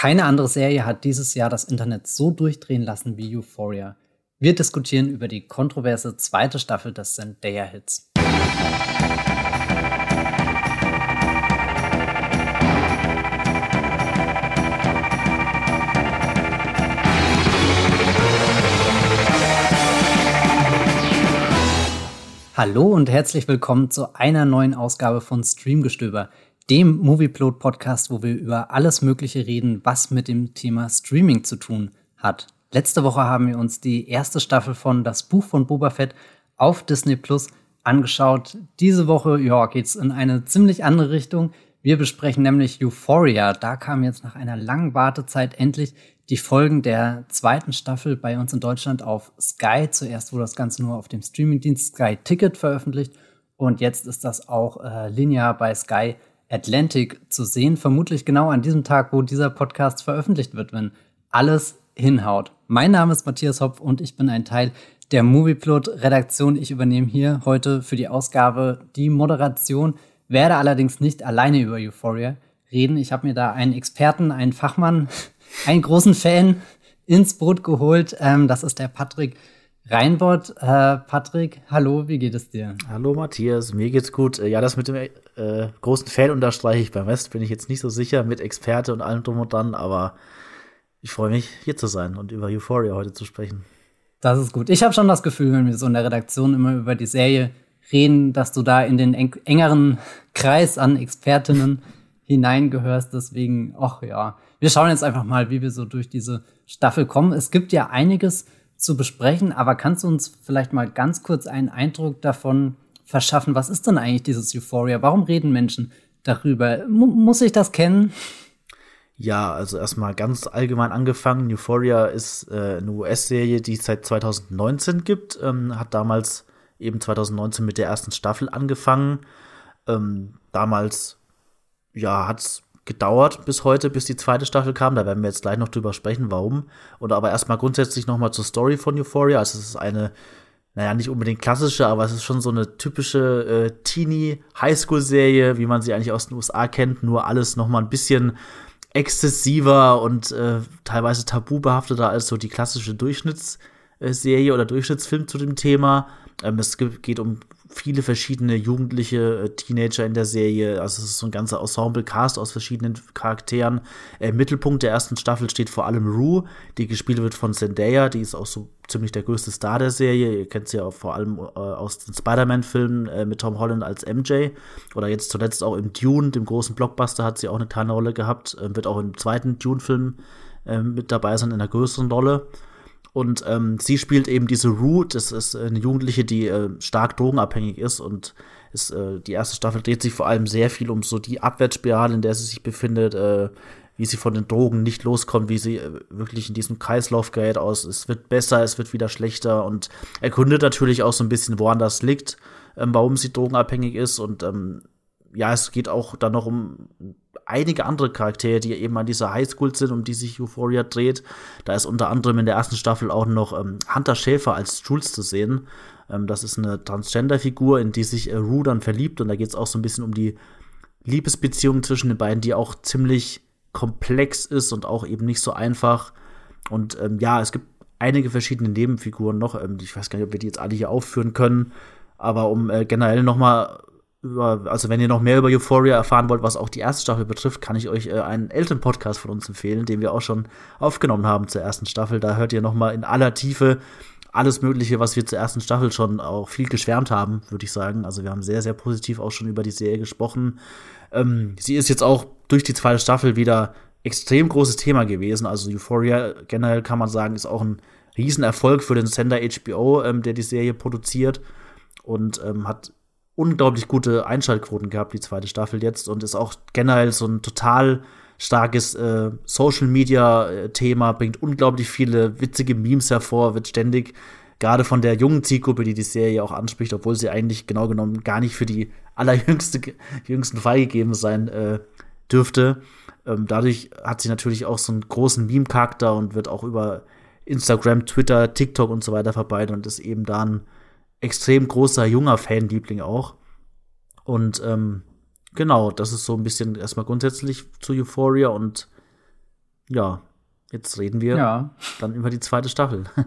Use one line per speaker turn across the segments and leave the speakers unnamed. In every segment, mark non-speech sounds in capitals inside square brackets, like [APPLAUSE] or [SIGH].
Keine andere Serie hat dieses Jahr das Internet so durchdrehen lassen wie Euphoria. Wir diskutieren über die kontroverse zweite Staffel des Zendaya-Hits. Hallo und herzlich willkommen zu einer neuen Ausgabe von Streamgestöber, dem Movieplot Podcast, wo wir über alles Mögliche reden, was mit dem Thema Streaming zu tun hat. Letzte Woche haben wir uns die erste Staffel von Das Buch von Boba Fett auf Disney Plus angeschaut. Diese Woche ja, geht es in eine ziemlich andere Richtung. Wir besprechen nämlich Euphoria. Da kam jetzt nach einer langen Wartezeit endlich die Folgen der zweiten Staffel bei uns in Deutschland auf Sky. Zuerst wurde das Ganze nur auf dem Streamingdienst Sky Ticket veröffentlicht und jetzt ist das auch äh, linear bei Sky Atlantic zu sehen. Vermutlich genau an diesem Tag, wo dieser Podcast veröffentlicht wird, wenn alles hinhaut. Mein Name ist Matthias Hopf und ich bin ein Teil der Movieplot-Redaktion. Ich übernehme hier heute für die Ausgabe die Moderation, werde allerdings nicht alleine über Euphoria reden. Ich habe mir da einen Experten, einen Fachmann [LAUGHS] einen großen Fan ins Boot geholt. Ähm, das ist der Patrick Reinbott. Äh, Patrick, hallo, wie geht es dir?
Hallo Matthias, mir geht's gut. Äh, ja, das mit dem äh, großen Fan unterstreiche ich. Beim Rest bin ich jetzt nicht so sicher mit Experte und allem drum und dran, aber ich freue mich, hier zu sein und über Euphoria heute zu sprechen.
Das ist gut. Ich habe schon das Gefühl, wenn wir so in der Redaktion immer über die Serie reden, dass du da in den eng engeren [LAUGHS] Kreis an Expertinnen [LAUGHS] hineingehörst. Deswegen, ach ja, wir schauen jetzt einfach mal, wie wir so durch diese Staffel kommen. Es gibt ja einiges zu besprechen, aber kannst du uns vielleicht mal ganz kurz einen Eindruck davon verschaffen? Was ist denn eigentlich dieses Euphoria? Warum reden Menschen darüber? M muss ich das kennen?
Ja, also erstmal ganz allgemein angefangen. Euphoria ist äh, eine US-Serie, die es seit 2019 gibt. Ähm, hat damals eben 2019 mit der ersten Staffel angefangen. Ähm, damals ja, hat es gedauert bis heute, bis die zweite Staffel kam. Da werden wir jetzt gleich noch drüber sprechen, warum. Oder aber erstmal grundsätzlich noch mal zur Story von Euphoria. Also es ist eine, naja, nicht unbedingt klassische, aber es ist schon so eine typische äh, Teenie-Highschool-Serie, wie man sie eigentlich aus den USA kennt. Nur alles noch mal ein bisschen exzessiver und äh, teilweise tabubehafteter als so die klassische Durchschnittsserie oder Durchschnittsfilm zu dem Thema. Ähm, es geht um viele verschiedene jugendliche äh, Teenager in der Serie. Also es ist so ein ganzer Ensemble-Cast aus verschiedenen Charakteren. Im Mittelpunkt der ersten Staffel steht vor allem Rue, die gespielt wird von Zendaya. Die ist auch so ziemlich der größte Star der Serie. Ihr kennt sie ja auch vor allem äh, aus den Spider-Man-Filmen äh, mit Tom Holland als MJ. Oder jetzt zuletzt auch im Dune, dem großen Blockbuster, hat sie auch eine kleine Rolle gehabt. Äh, wird auch im zweiten Dune-Film äh, mit dabei sein, in einer größeren Rolle. Und ähm, sie spielt eben diese Rue, das ist eine Jugendliche, die äh, stark drogenabhängig ist und ist, äh, die erste Staffel dreht sich vor allem sehr viel um so die Abwärtsspirale, in der sie sich befindet, äh, wie sie von den Drogen nicht loskommt, wie sie äh, wirklich in diesem Kreislauf gerät aus. Es wird besser, es wird wieder schlechter und erkundet natürlich auch so ein bisschen, woran das liegt, ähm, warum sie drogenabhängig ist und ähm, ja, es geht auch dann noch um einige andere Charaktere, die eben an dieser Highschool sind, um die sich Euphoria dreht. Da ist unter anderem in der ersten Staffel auch noch ähm, Hunter Schäfer als Jules zu sehen. Ähm, das ist eine Transgender-Figur, in die sich äh, Rue dann verliebt. Und da geht es auch so ein bisschen um die Liebesbeziehung zwischen den beiden, die auch ziemlich komplex ist und auch eben nicht so einfach. Und ähm, ja, es gibt einige verschiedene Nebenfiguren noch. Ähm, ich weiß gar nicht, ob wir die jetzt alle hier aufführen können. Aber um äh, generell noch mal über, also wenn ihr noch mehr über Euphoria erfahren wollt, was auch die erste Staffel betrifft, kann ich euch äh, einen älteren Podcast von uns empfehlen, den wir auch schon aufgenommen haben zur ersten Staffel. Da hört ihr noch mal in aller Tiefe alles Mögliche, was wir zur ersten Staffel schon auch viel geschwärmt haben, würde ich sagen. Also wir haben sehr, sehr positiv auch schon über die Serie gesprochen. Ähm, sie ist jetzt auch durch die zweite Staffel wieder extrem großes Thema gewesen. Also Euphoria generell kann man sagen, ist auch ein Riesenerfolg für den Sender HBO, ähm, der die Serie produziert und ähm, hat unglaublich gute Einschaltquoten gehabt, die zweite Staffel jetzt, und ist auch generell so ein total starkes äh, Social Media äh, Thema, bringt unglaublich viele witzige Memes hervor, wird ständig gerade von der jungen Zielgruppe, die die Serie auch anspricht, obwohl sie eigentlich genau genommen gar nicht für die allerjüngste [LAUGHS] jüngsten freigegeben sein äh, dürfte. Ähm, dadurch hat sie natürlich auch so einen großen Meme-Charakter und wird auch über Instagram, Twitter, TikTok und so weiter verbreitet und ist eben dann extrem großer junger Fanliebling auch. Und ähm, genau, das ist so ein bisschen erstmal grundsätzlich zu Euphoria und ja, jetzt reden wir
ja.
dann über die zweite Staffel. [LAUGHS]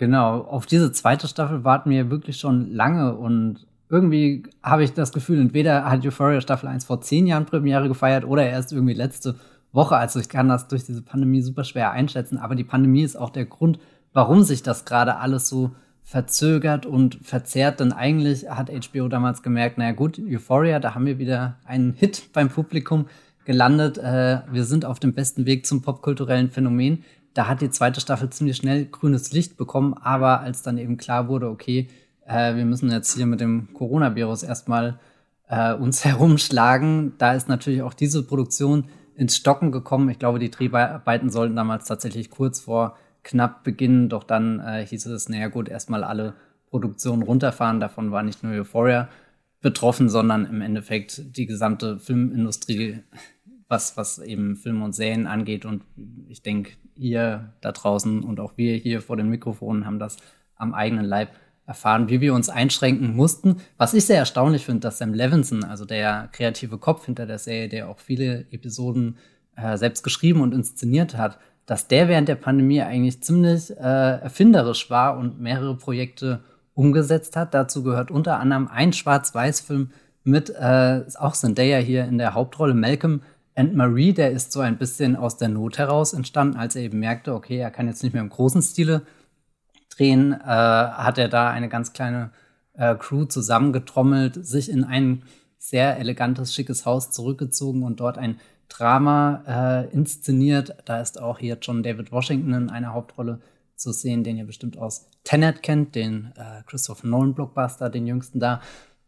Genau, auf diese zweite Staffel warten wir wirklich schon lange und irgendwie habe ich das Gefühl, entweder hat Euphoria Staffel 1 vor zehn Jahren Premiere gefeiert oder erst irgendwie letzte Woche. Also ich kann das durch diese Pandemie super schwer einschätzen, aber die Pandemie ist auch der Grund, warum sich das gerade alles so verzögert und verzerrt, denn eigentlich hat HBO damals gemerkt, naja gut, Euphoria, da haben wir wieder einen Hit beim Publikum gelandet. Äh, wir sind auf dem besten Weg zum popkulturellen Phänomen da hat die zweite Staffel ziemlich schnell grünes Licht bekommen, aber als dann eben klar wurde, okay, äh, wir müssen jetzt hier mit dem Coronavirus erstmal äh, uns [LAUGHS] herumschlagen, da ist natürlich auch diese Produktion ins Stocken gekommen. Ich glaube, die Dreharbeiten sollten damals tatsächlich kurz vor knapp beginnen, doch dann äh, hieß es, naja gut, erstmal alle Produktionen runterfahren. Davon war nicht nur Euphoria betroffen, sondern im Endeffekt die gesamte Filmindustrie was, was eben Filme und Serien angeht. Und ich denke, ihr da draußen und auch wir hier vor den Mikrofonen haben das am eigenen Leib erfahren, wie wir uns einschränken mussten. Was ich sehr erstaunlich finde, dass Sam Levinson, also der kreative Kopf hinter der Serie, der auch viele Episoden äh, selbst geschrieben und inszeniert hat, dass der während der Pandemie eigentlich ziemlich äh, erfinderisch war und mehrere Projekte umgesetzt hat. Dazu gehört unter anderem ein Schwarz-Weiß-Film mit äh, auch Zendaya hier in der Hauptrolle, Malcolm and Marie, der ist so ein bisschen aus der Not heraus entstanden, als er eben merkte, okay, er kann jetzt nicht mehr im großen Stile drehen, äh, hat er da eine ganz kleine äh, Crew zusammengetrommelt, sich in ein sehr elegantes, schickes Haus zurückgezogen und dort ein Drama äh, inszeniert. Da ist auch hier John David Washington in einer Hauptrolle zu sehen, den ihr bestimmt aus Tenet kennt, den äh, Christopher Nolan Blockbuster, den jüngsten da.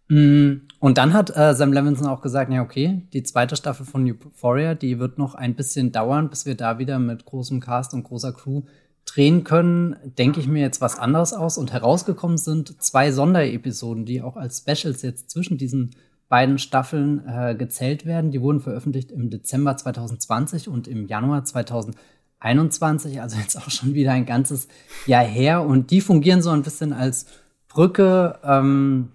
Mm, und dann hat äh, Sam Levinson auch gesagt, ja, okay, die zweite Staffel von Euphoria, die wird noch ein bisschen dauern, bis wir da wieder mit großem Cast und großer Crew drehen können. Denke ich mir jetzt was anderes aus. Und herausgekommen sind zwei Sonderepisoden, die auch als Specials jetzt zwischen diesen beiden Staffeln äh, gezählt werden. Die wurden veröffentlicht im Dezember 2020 und im Januar 2021, also jetzt auch schon wieder ein ganzes Jahr her. Und die fungieren so ein bisschen als Brücke. Ähm,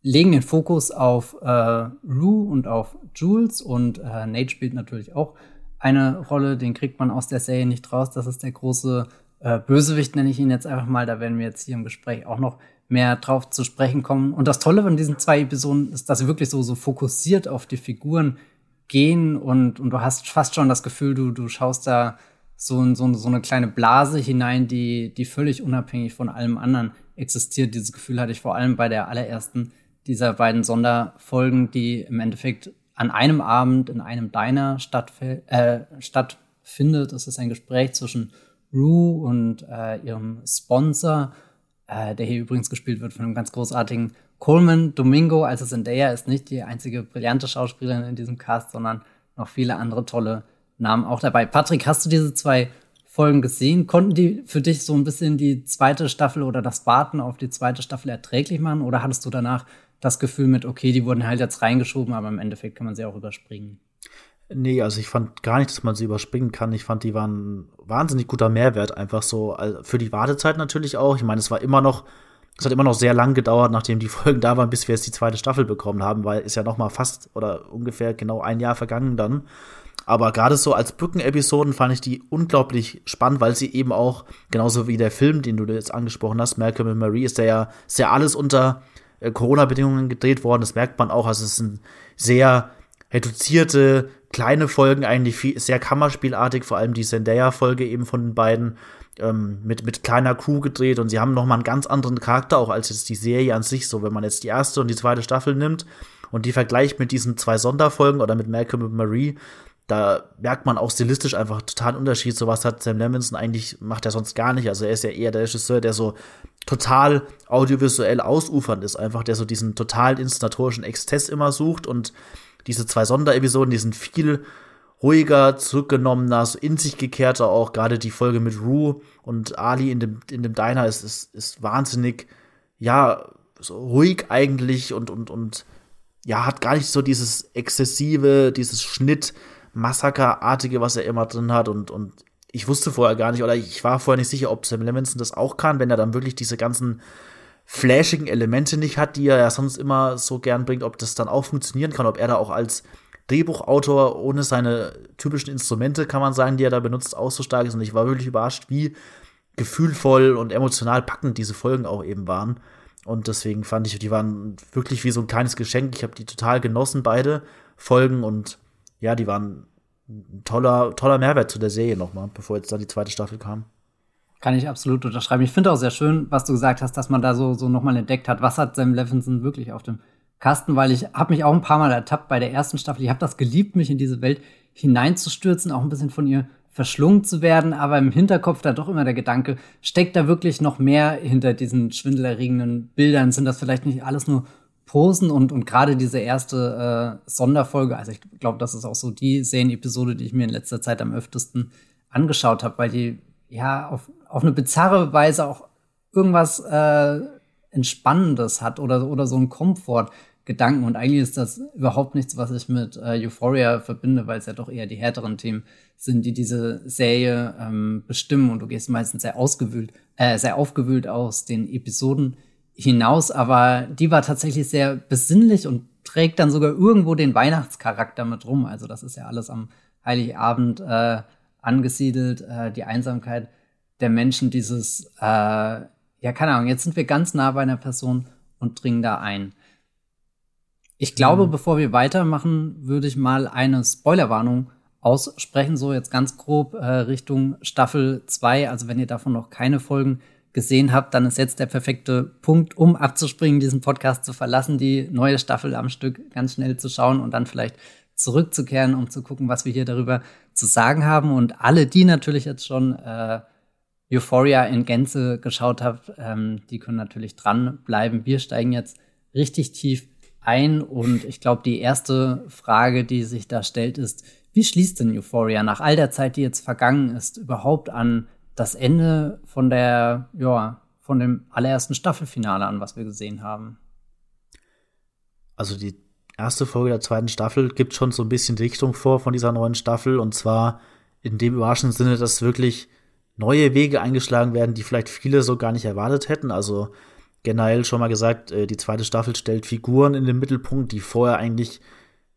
legen den Fokus auf äh, Rue und auf Jules und äh, Nate spielt natürlich auch eine Rolle, den kriegt man aus der Serie nicht raus. Das ist der große äh, Bösewicht, nenne ich ihn jetzt einfach mal. Da werden wir jetzt hier im Gespräch auch noch mehr drauf zu sprechen kommen. Und das Tolle von diesen zwei Episoden ist, dass sie wirklich so, so fokussiert auf die Figuren gehen und, und du hast fast schon das Gefühl, du, du schaust da so, so, so eine kleine Blase hinein, die, die völlig unabhängig von allem anderen existiert. Dieses Gefühl hatte ich vor allem bei der allerersten dieser beiden Sonderfolgen, die im Endeffekt an einem Abend in einem Diner äh, stattfindet. Das ist ein Gespräch zwischen Rue und äh, ihrem Sponsor, äh, der hier übrigens gespielt wird von einem ganz großartigen Coleman Domingo. Also Zendaya ist nicht die einzige brillante Schauspielerin in diesem Cast, sondern noch viele andere tolle Namen auch dabei. Patrick, hast du diese zwei Folgen gesehen? Konnten die für dich so ein bisschen die zweite Staffel oder das Warten auf die zweite Staffel erträglich machen? Oder hattest du danach das Gefühl mit, okay, die wurden halt jetzt reingeschoben, aber im Endeffekt kann man sie auch überspringen.
Nee, also ich fand gar nicht, dass man sie überspringen kann. Ich fand, die waren wahnsinnig guter Mehrwert, einfach so für die Wartezeit natürlich auch. Ich meine, es war immer noch, es hat immer noch sehr lang gedauert, nachdem die [LAUGHS] Folgen da waren, bis wir jetzt die zweite Staffel bekommen haben, weil ist ja noch mal fast oder ungefähr genau ein Jahr vergangen dann. Aber gerade so als Brückenepisoden fand ich die unglaublich spannend, weil sie eben auch, genauso wie der Film, den du jetzt angesprochen hast, Malcolm and Marie, ist der ja sehr alles unter äh, Corona-Bedingungen gedreht worden. Das merkt man auch. Also es sind sehr reduzierte, kleine Folgen, eigentlich viel, sehr Kammerspielartig, vor allem die Zendaya-Folge eben von den beiden ähm, mit, mit kleiner Crew gedreht und sie haben nochmal einen ganz anderen Charakter auch als jetzt die Serie an sich. So, wenn man jetzt die erste und die zweite Staffel nimmt und die vergleicht mit diesen zwei Sonderfolgen oder mit Malcolm und Marie, da merkt man auch stilistisch einfach total Unterschied. Sowas hat Sam Levinson eigentlich, macht er sonst gar nicht. Also er ist ja eher der Regisseur, der so total audiovisuell ausufernd ist, einfach der so diesen total inszenatorischen Exzess immer sucht und diese zwei Sonderepisoden, die sind viel ruhiger, zurückgenommener, so in sich gekehrter auch. Gerade die Folge mit Rue und Ali in dem, in dem Diner ist, ist, ist wahnsinnig, ja, so ruhig eigentlich und, und, und ja, hat gar nicht so dieses exzessive, dieses Schnitt, Massakerartige, was er immer drin hat und, und ich wusste vorher gar nicht, oder ich war vorher nicht sicher, ob Sam Levinson das auch kann, wenn er dann wirklich diese ganzen flashigen Elemente nicht hat, die er ja sonst immer so gern bringt, ob das dann auch funktionieren kann, ob er da auch als Drehbuchautor ohne seine typischen Instrumente, kann man sagen, die er da benutzt, auch so stark ist. Und ich war wirklich überrascht, wie gefühlvoll und emotional packend diese Folgen auch eben waren. Und deswegen fand ich, die waren wirklich wie so ein kleines Geschenk. Ich habe die total genossen, beide Folgen. Und ja, die waren ein toller, toller Mehrwert zu der Serie nochmal, bevor jetzt da die zweite Staffel kam.
Kann ich absolut unterschreiben. Ich finde auch sehr schön, was du gesagt hast, dass man da so, so nochmal entdeckt hat, was hat Sam Levinson wirklich auf dem Kasten, weil ich habe mich auch ein paar Mal ertappt bei der ersten Staffel. Ich habe das geliebt, mich in diese Welt hineinzustürzen, auch ein bisschen von ihr verschlungen zu werden, aber im Hinterkopf da doch immer der Gedanke, steckt da wirklich noch mehr hinter diesen schwindelerregenden Bildern? Sind das vielleicht nicht alles nur Posen und, und gerade diese erste äh, Sonderfolge, also ich glaube, das ist auch so die Serienepisode, die ich mir in letzter Zeit am öftesten angeschaut habe, weil die ja auf, auf eine bizarre Weise auch irgendwas äh, Entspannendes hat oder, oder so ein Komfort. Gedanken. Und eigentlich ist das überhaupt nichts, was ich mit äh, Euphoria verbinde, weil es ja doch eher die härteren Themen sind, die diese Serie ähm, bestimmen. Und du gehst meistens sehr ausgewühlt, äh, sehr aufgewühlt aus den Episoden hinaus. Aber die war tatsächlich sehr besinnlich und trägt dann sogar irgendwo den Weihnachtscharakter mit rum. Also das ist ja alles am Heiligabend äh, angesiedelt, äh, die Einsamkeit der Menschen, dieses, äh, ja, keine Ahnung, jetzt sind wir ganz nah bei einer Person und dringen da ein. Ich glaube, mhm. bevor wir weitermachen, würde ich mal eine Spoilerwarnung aussprechen, so jetzt ganz grob äh, Richtung Staffel 2. Also wenn ihr davon noch keine Folgen gesehen habt, dann ist jetzt der perfekte Punkt, um abzuspringen, diesen Podcast zu verlassen, die neue Staffel am Stück ganz schnell zu schauen und dann vielleicht zurückzukehren, um zu gucken, was wir hier darüber zu sagen haben. Und alle, die natürlich jetzt schon äh, Euphoria in Gänze geschaut haben, ähm, die können natürlich dranbleiben. Wir steigen jetzt richtig tief ein. Und ich glaube, die erste Frage, die sich da stellt, ist, wie schließt denn Euphoria nach all der Zeit, die jetzt vergangen ist, überhaupt an das Ende von der, ja, von dem allerersten Staffelfinale an, was wir gesehen haben?
Also die erste Folge der zweiten Staffel gibt schon so ein bisschen Richtung vor von dieser neuen Staffel und zwar in dem überraschenden Sinne, dass wirklich neue Wege eingeschlagen werden, die vielleicht viele so gar nicht erwartet hätten. Also generell schon mal gesagt, äh, die zweite Staffel stellt Figuren in den Mittelpunkt, die vorher eigentlich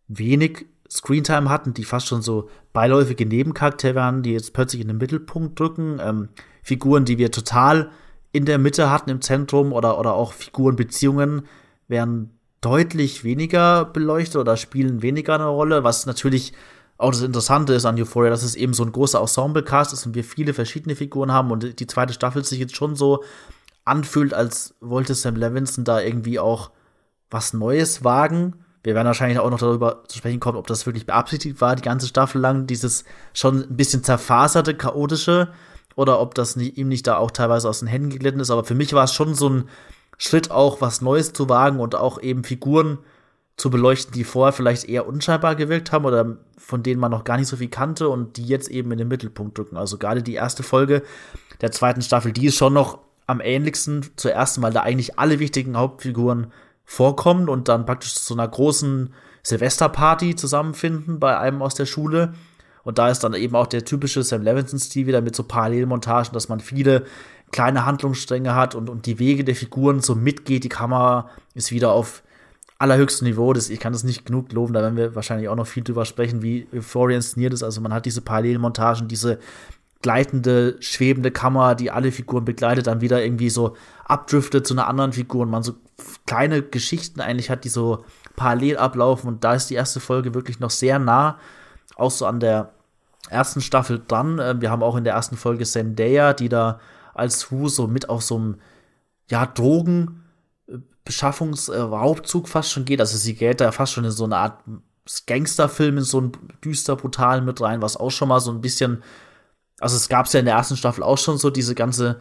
wenig Screentime hatten, die fast schon so beiläufige Nebencharaktere waren, die jetzt plötzlich in den Mittelpunkt drücken. Ähm, Figuren, die wir total in der Mitte hatten, im Zentrum oder, oder auch Figurenbeziehungen werden deutlich weniger beleuchtet oder spielen weniger eine Rolle, was natürlich auch das Interessante ist an Euphoria, dass es eben so ein großer Ensemble-Cast ist und wir viele verschiedene Figuren haben und die zweite Staffel sich jetzt schon so anfühlt, als wollte Sam Levinson da irgendwie auch was Neues wagen. Wir werden wahrscheinlich auch noch darüber zu sprechen kommen, ob das wirklich beabsichtigt war, die ganze Staffel lang, dieses schon ein bisschen zerfaserte, chaotische, oder ob das nie, ihm nicht da auch teilweise aus den Händen geglitten ist. Aber für mich war es schon so ein Schritt, auch was Neues zu wagen und auch eben Figuren zu beleuchten, die vorher vielleicht eher unscheinbar gewirkt haben oder von denen man noch gar nicht so viel kannte und die jetzt eben in den Mittelpunkt drücken. Also gerade die erste Folge der zweiten Staffel, die ist schon noch am ähnlichsten zur ersten Mal, da eigentlich alle wichtigen Hauptfiguren vorkommen und dann praktisch zu einer großen Silvesterparty zusammenfinden bei einem aus der Schule. Und da ist dann eben auch der typische Sam Levinson-Stil wieder mit so Parallelmontagen, dass man viele kleine Handlungsstränge hat und, und die Wege der Figuren so mitgeht. Die Kamera ist wieder auf allerhöchstem Niveau. Das, ich kann das nicht genug loben, da werden wir wahrscheinlich auch noch viel drüber sprechen, wie Euphoria inszeniert ist. Also man hat diese Parallelmontagen, diese gleitende, schwebende Kamera, die alle Figuren begleitet, dann wieder irgendwie so abdriftet zu einer anderen Figur und man so kleine Geschichten eigentlich hat, die so parallel ablaufen. Und da ist die erste Folge wirklich noch sehr nah, auch so an der ersten Staffel dran. Ähm, wir haben auch in der ersten Folge Zendaya, die da als Hu so mit auf so einem, ja, Drogen, Beschaffungsraubzug fast schon geht. Also sie geht da fast schon in so eine Art Gangsterfilm, in so einen düster, brutalen mit rein, was auch schon mal so ein bisschen also es gab es ja in der ersten Staffel auch schon so diese ganze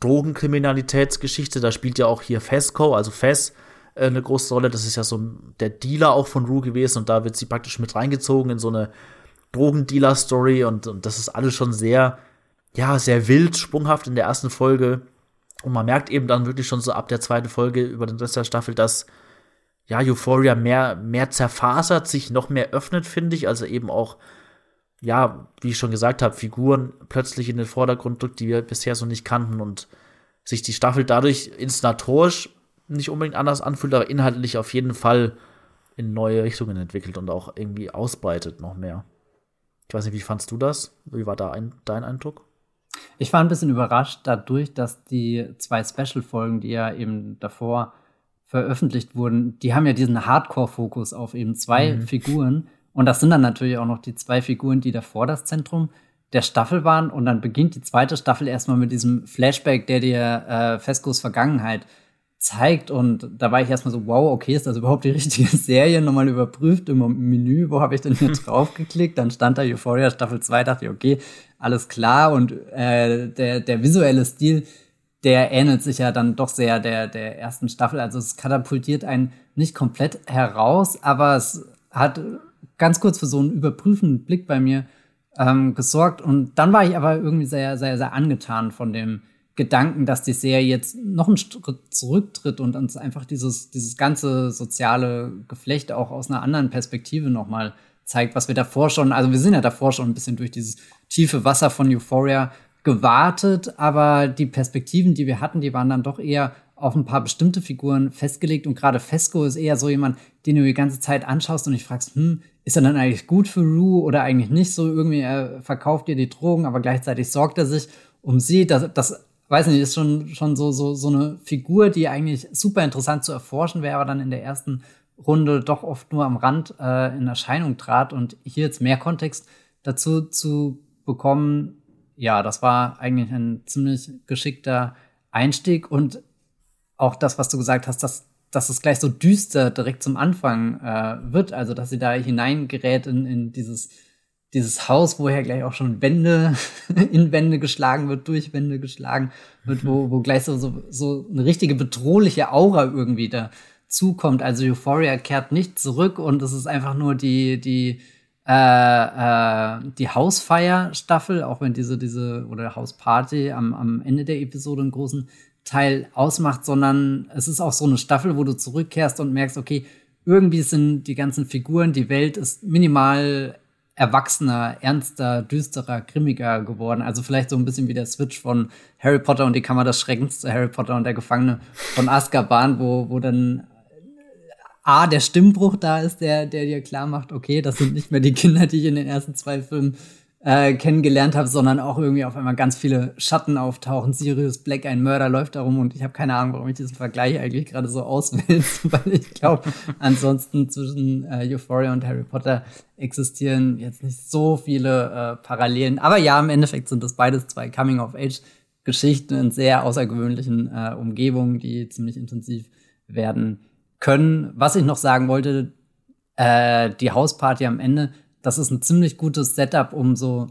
Drogenkriminalitätsgeschichte. Da spielt ja auch hier Fesco, also Fes, äh, eine große Rolle. Das ist ja so der Dealer auch von Rue gewesen und da wird sie praktisch mit reingezogen in so eine Drogendealer-Story und, und das ist alles schon sehr, ja, sehr wild, sprunghaft in der ersten Folge. Und man merkt eben dann wirklich schon so ab der zweiten Folge über den Rest der Staffel, dass ja, Euphoria mehr, mehr zerfasert, sich noch mehr öffnet, finde ich. Also eben auch ja, wie ich schon gesagt habe, Figuren plötzlich in den Vordergrund drückt, die wir bisher so nicht kannten und sich die Staffel dadurch inszenatorisch nicht unbedingt anders anfühlt, aber inhaltlich auf jeden Fall in neue Richtungen entwickelt und auch irgendwie ausbreitet noch mehr. Ich weiß nicht, wie fandst du das? Wie war da ein, dein Eindruck?
Ich war ein bisschen überrascht dadurch, dass die zwei Special-Folgen, die ja eben davor veröffentlicht wurden, die haben ja diesen Hardcore-Fokus auf eben zwei mhm. Figuren. Und das sind dann natürlich auch noch die zwei Figuren, die davor das Zentrum der Staffel waren. Und dann beginnt die zweite Staffel erstmal mit diesem Flashback, der dir äh, Fescos Vergangenheit zeigt. Und da war ich erstmal so, wow, okay, ist das überhaupt die richtige [LAUGHS] Serie? Nochmal überprüft im Menü, wo habe ich denn hier [LAUGHS] drauf geklickt? Dann stand da Euphoria Staffel 2, dachte ich, okay, alles klar. Und äh, der, der visuelle Stil, der ähnelt sich ja dann doch sehr der, der ersten Staffel. Also es katapultiert einen nicht komplett heraus, aber es hat ganz kurz für so einen überprüfenden Blick bei mir ähm, gesorgt. Und dann war ich aber irgendwie sehr, sehr, sehr angetan von dem Gedanken, dass die Serie jetzt noch einen Schritt zurücktritt und uns einfach dieses, dieses ganze soziale Geflecht auch aus einer anderen Perspektive nochmal zeigt, was wir davor schon, also wir sind ja davor schon ein bisschen durch dieses tiefe Wasser von Euphoria gewartet, aber die Perspektiven, die wir hatten, die waren dann doch eher auf ein paar bestimmte Figuren festgelegt und gerade Fesco ist eher so jemand, den du die ganze Zeit anschaust und dich fragst, hm, ist er dann eigentlich gut für Rue oder eigentlich nicht so? Irgendwie er verkauft ihr die Drogen, aber gleichzeitig sorgt er sich um sie. Das, das weiß nicht, ist schon, schon so, so, so eine Figur, die eigentlich super interessant zu erforschen wäre, aber dann in der ersten Runde doch oft nur am Rand äh, in Erscheinung trat. Und hier jetzt mehr Kontext dazu zu bekommen, ja, das war eigentlich ein ziemlich geschickter Einstieg. Und auch das, was du gesagt hast, dass, dass es gleich so düster direkt zum Anfang äh, wird, also dass sie da hineingerät in, in dieses dieses Haus, woher gleich auch schon Wände [LAUGHS] in Wände geschlagen wird, durch Wände geschlagen wird, wo, wo gleich so, so, so eine richtige bedrohliche Aura irgendwie dazukommt. Also Euphoria kehrt nicht zurück und es ist einfach nur die, die, äh, äh, die Hausfeier-Staffel, auch wenn diese, diese, oder Hausparty am, am Ende der Episode einen großen Teil ausmacht, sondern es ist auch so eine Staffel, wo du zurückkehrst und merkst, okay, irgendwie sind die ganzen Figuren, die Welt ist minimal erwachsener, ernster, düsterer, grimmiger geworden. Also vielleicht so ein bisschen wie der Switch von Harry Potter und die Kammer des Schreckens zu Harry Potter und der Gefangene von Azkaban, wo, wo dann A, der Stimmbruch da ist, der, der dir klar macht, okay, das sind nicht mehr die Kinder, die ich in den ersten zwei Filmen äh, kennengelernt habe, sondern auch irgendwie auf einmal ganz viele Schatten auftauchen. Sirius Black, ein Mörder, läuft darum und ich habe keine Ahnung, warum ich diesen Vergleich eigentlich gerade so auswähle, weil [LAUGHS] ich glaube, ansonsten zwischen äh, Euphoria und Harry Potter existieren jetzt nicht so viele äh, Parallelen. Aber ja, im Endeffekt sind das beides zwei Coming-of-Age-Geschichten in sehr außergewöhnlichen äh, Umgebungen, die ziemlich intensiv werden können. Was ich noch sagen wollte, äh, die Hausparty am Ende das ist ein ziemlich gutes Setup, um so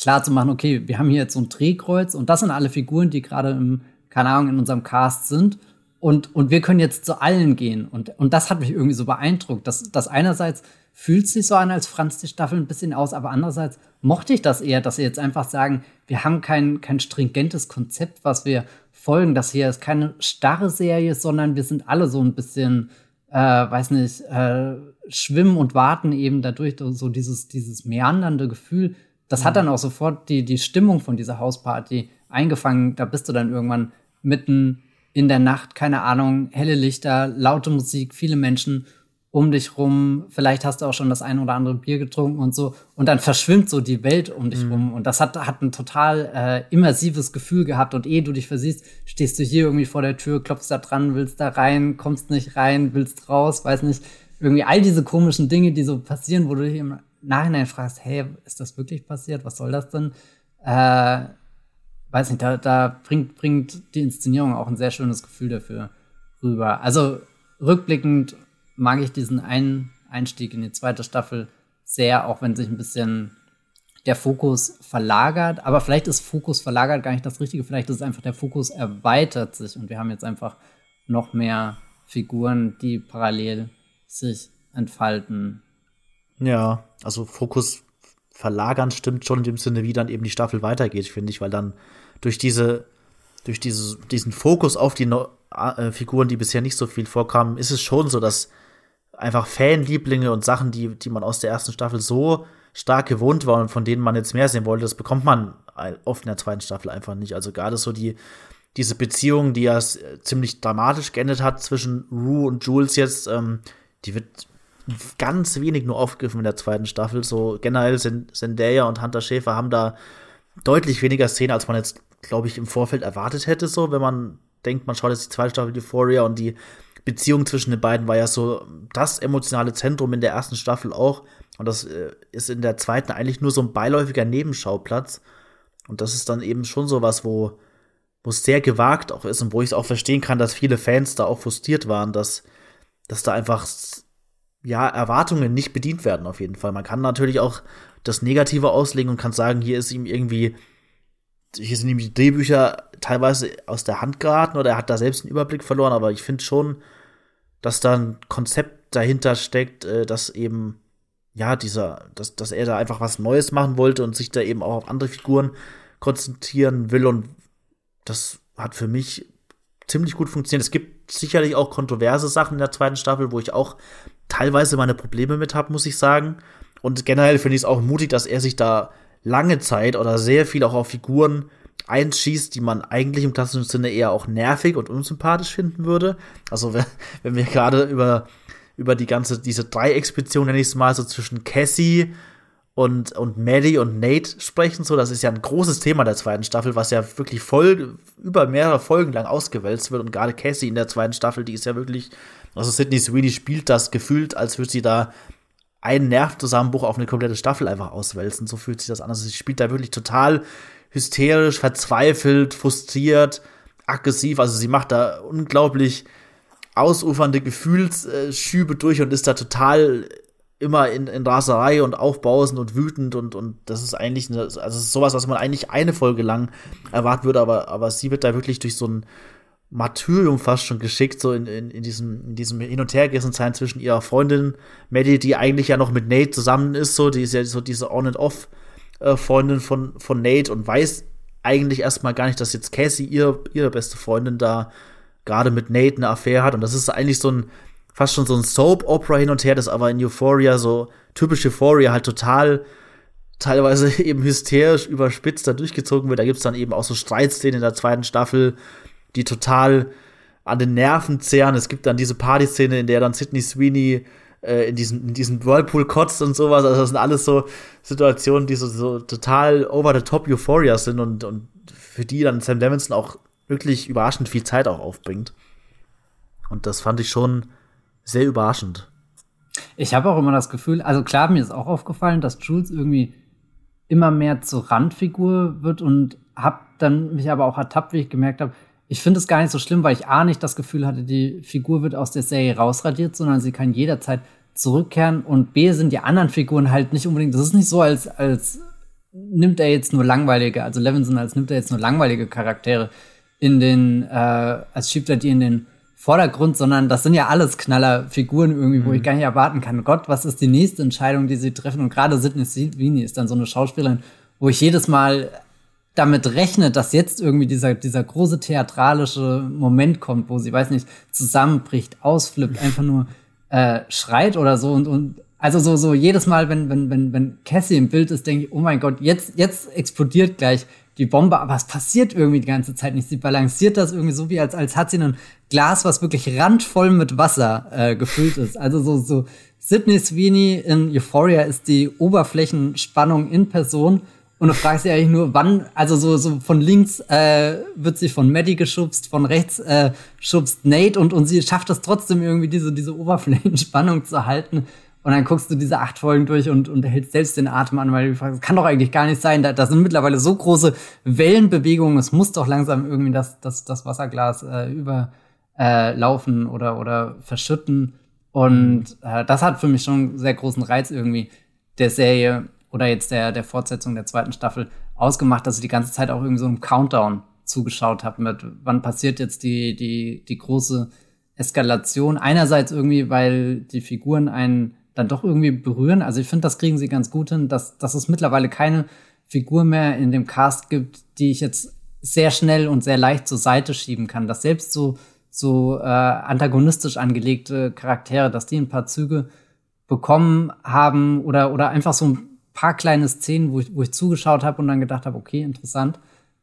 klar zu machen, okay, wir haben hier jetzt so ein Drehkreuz und das sind alle Figuren, die gerade im, keine Ahnung, in unserem Cast sind. Und, und wir können jetzt zu allen gehen. Und, und das hat mich irgendwie so beeindruckt. Dass, dass einerseits fühlt sich so an, als franz die Staffel ein bisschen aus, aber andererseits mochte ich das eher, dass sie jetzt einfach sagen, wir haben kein, kein stringentes Konzept, was wir folgen. Das hier ist keine starre Serie, sondern wir sind alle so ein bisschen, äh, weiß nicht, äh, schwimmen und warten eben dadurch so dieses, dieses meandernde Gefühl. Das mhm. hat dann auch sofort die, die Stimmung von dieser Hausparty eingefangen. Da bist du dann irgendwann mitten in der Nacht, keine Ahnung, helle Lichter, laute Musik, viele Menschen um dich rum. Vielleicht hast du auch schon das ein oder andere Bier getrunken und so. Und dann verschwimmt so die Welt um dich mhm. rum. Und das hat, hat ein total äh, immersives Gefühl gehabt. Und ehe du dich versiehst, stehst du hier irgendwie vor der Tür, klopfst da dran, willst da rein, kommst nicht rein, willst raus, weiß nicht irgendwie all diese komischen Dinge, die so passieren, wo du dich im Nachhinein fragst, hey, ist das wirklich passiert? Was soll das denn? Äh, weiß nicht, da, da bringt, bringt die Inszenierung auch ein sehr schönes Gefühl dafür rüber. Also rückblickend mag ich diesen einen Einstieg in die zweite Staffel sehr, auch wenn sich ein bisschen der Fokus verlagert. Aber vielleicht ist Fokus verlagert gar nicht das Richtige. Vielleicht ist es einfach der Fokus erweitert sich und wir haben jetzt einfach noch mehr Figuren, die parallel sich entfalten.
Ja, also Fokus verlagern stimmt schon in dem Sinne, wie dann eben die Staffel weitergeht, finde ich, weil dann durch diese, durch diese, diesen Fokus auf die no äh, Figuren, die bisher nicht so viel vorkamen, ist es schon so, dass einfach Fanlieblinge und Sachen, die, die man aus der ersten Staffel so stark gewohnt war und von denen man jetzt mehr sehen wollte, das bekommt man oft in der zweiten Staffel einfach nicht. Also gerade so die, diese Beziehung, die ja ziemlich dramatisch geendet hat zwischen Rue und Jules jetzt, ähm, die wird ganz wenig nur aufgegriffen in der zweiten Staffel. So generell sind Zendaya und Hunter Schäfer haben da deutlich weniger Szenen, als man jetzt, glaube ich, im Vorfeld erwartet hätte, so, wenn man denkt, man schaut jetzt die zweite Staffel Euphoria und die Beziehung zwischen den beiden war ja so das emotionale Zentrum in der ersten Staffel auch. Und das äh, ist in der zweiten eigentlich nur so ein beiläufiger Nebenschauplatz. Und das ist dann eben schon so was, wo, wo es sehr gewagt auch ist und wo ich es auch verstehen kann, dass viele Fans da auch frustriert waren, dass, dass da einfach ja, Erwartungen nicht bedient werden, auf jeden Fall. Man kann natürlich auch das Negative auslegen und kann sagen, hier ist ihm irgendwie, hier sind ihm die Drehbücher teilweise aus der Hand geraten oder er hat da selbst einen Überblick verloren, aber ich finde schon, dass da ein Konzept dahinter steckt, äh, dass eben, ja, dieser, dass, dass er da einfach was Neues machen wollte und sich da eben auch auf andere Figuren konzentrieren will und das hat für mich ziemlich gut funktioniert. Es gibt sicherlich auch kontroverse Sachen in der zweiten Staffel, wo ich auch teilweise meine Probleme mit habe, muss ich sagen. Und generell finde ich es auch mutig, dass er sich da lange Zeit oder sehr viel auch auf Figuren einschießt, die man eigentlich im klassischen Sinne eher auch nervig und unsympathisch finden würde. Also [LAUGHS] wenn wir gerade über, über die ganze, diese Dreiecksbeziehung, nenne ich es mal, so zwischen Cassie und, und Maddie und Nate sprechen, so, das ist ja ein großes Thema der zweiten Staffel, was ja wirklich voll, über mehrere Folgen lang ausgewälzt wird und gerade Cassie in der zweiten Staffel, die ist ja wirklich, also Sydney Sweeney spielt das gefühlt, als würde sie da einen Nervzusammenbruch auf eine komplette Staffel einfach auswälzen, so fühlt sich das an, also sie spielt da wirklich total hysterisch, verzweifelt, frustriert, aggressiv. Also sie macht da unglaublich ausufernde Gefühlsschübe durch und ist da total immer in, in Raserei und aufbausend und wütend und, und das ist eigentlich eine, also ist sowas, was man eigentlich eine Folge lang erwarten würde, aber, aber sie wird da wirklich durch so ein Martyrium fast schon geschickt, so in, in, in diesem, in diesem Hin- und Hergerissen sein zwischen ihrer Freundin Maddie, die eigentlich ja noch mit Nate zusammen ist, so, die ist ja so diese On and Off äh, von, von Nate und weiß eigentlich erstmal gar nicht, dass jetzt Cassie, ihr, ihre beste Freundin, da gerade mit Nate eine Affäre hat. Und das ist eigentlich so ein, fast schon so ein Soap-Opera hin und her, das aber in Euphoria so typisch Euphoria halt total teilweise [LAUGHS] eben hysterisch überspitzt da durchgezogen wird. Da gibt's dann eben auch so Streitszenen in der zweiten Staffel, die total an den Nerven zehren. Es gibt dann diese Partyszene, in der dann Sidney Sweeney äh, in diesem, in diesem Whirlpool kotzt und sowas. Also das sind alles so Situationen, die so, so total over the top Euphoria sind und, und für die dann Sam Levinson auch wirklich überraschend viel Zeit auch aufbringt. Und das fand ich schon sehr überraschend.
Ich habe auch immer das Gefühl, also klar, mir ist auch aufgefallen, dass Jules irgendwie immer mehr zur Randfigur wird und hab dann mich aber auch ertappt, wie ich gemerkt habe, ich finde es gar nicht so schlimm, weil ich A nicht das Gefühl hatte, die Figur wird aus der Serie rausradiert, sondern sie kann jederzeit zurückkehren und B sind die anderen Figuren halt nicht unbedingt, das ist nicht so, als, als nimmt er jetzt nur langweilige, also Levinson, als nimmt er jetzt nur langweilige Charaktere in den, äh, als schiebt er die in den Vordergrund, sondern das sind ja alles Knallerfiguren irgendwie, mhm. wo ich mhm. gar nicht erwarten kann. Gott, was ist die nächste Entscheidung, die sie treffen? Und gerade Sidney Sweeney ist dann so eine Schauspielerin, wo ich jedes Mal damit rechnet, dass jetzt irgendwie dieser, dieser große theatralische Moment kommt, wo sie, weiß nicht, zusammenbricht, ausflippt, einfach nur äh, schreit oder so und, und also so, so jedes Mal, wenn, wenn, wenn, wenn Cassie im Bild ist, denke ich, oh mein Gott, jetzt, jetzt explodiert gleich die Bombe, aber es passiert irgendwie die ganze Zeit nicht. Sie balanciert das irgendwie so wie als, als hat sie ein Glas, was wirklich randvoll mit Wasser äh, gefüllt ist. Also so, so Sydney Sweeney in Euphoria ist die Oberflächenspannung in Person und du fragst dich eigentlich nur, wann, also so, so von links äh, wird sie von Maddie geschubst, von rechts äh, schubst Nate und, und sie schafft es trotzdem irgendwie diese, diese Oberflächenspannung zu halten. Und dann guckst du diese acht Folgen durch und, und hältst selbst den Atem an, weil du fragst, kann doch eigentlich gar nicht sein. Da, da sind mittlerweile so große Wellenbewegungen, es muss doch langsam irgendwie das, das, das Wasserglas äh, überlaufen äh, oder, oder verschütten. Und äh, das hat für mich schon einen sehr großen Reiz irgendwie der Serie oder jetzt der, der Fortsetzung der zweiten Staffel ausgemacht, dass ich die ganze Zeit auch irgendwie so einem Countdown zugeschaut habe mit, wann passiert jetzt die, die, die große Eskalation. Einerseits irgendwie, weil die Figuren einen dann doch irgendwie berühren. Also ich finde, das kriegen sie ganz gut hin, dass, dass es mittlerweile keine Figur mehr in dem Cast gibt, die ich jetzt sehr schnell und sehr leicht zur Seite schieben kann. Dass selbst so, so äh, antagonistisch angelegte Charaktere, dass die ein paar Züge bekommen haben oder, oder einfach so ein paar kleine Szenen, wo ich, wo ich zugeschaut habe und dann gedacht habe, okay, interessant.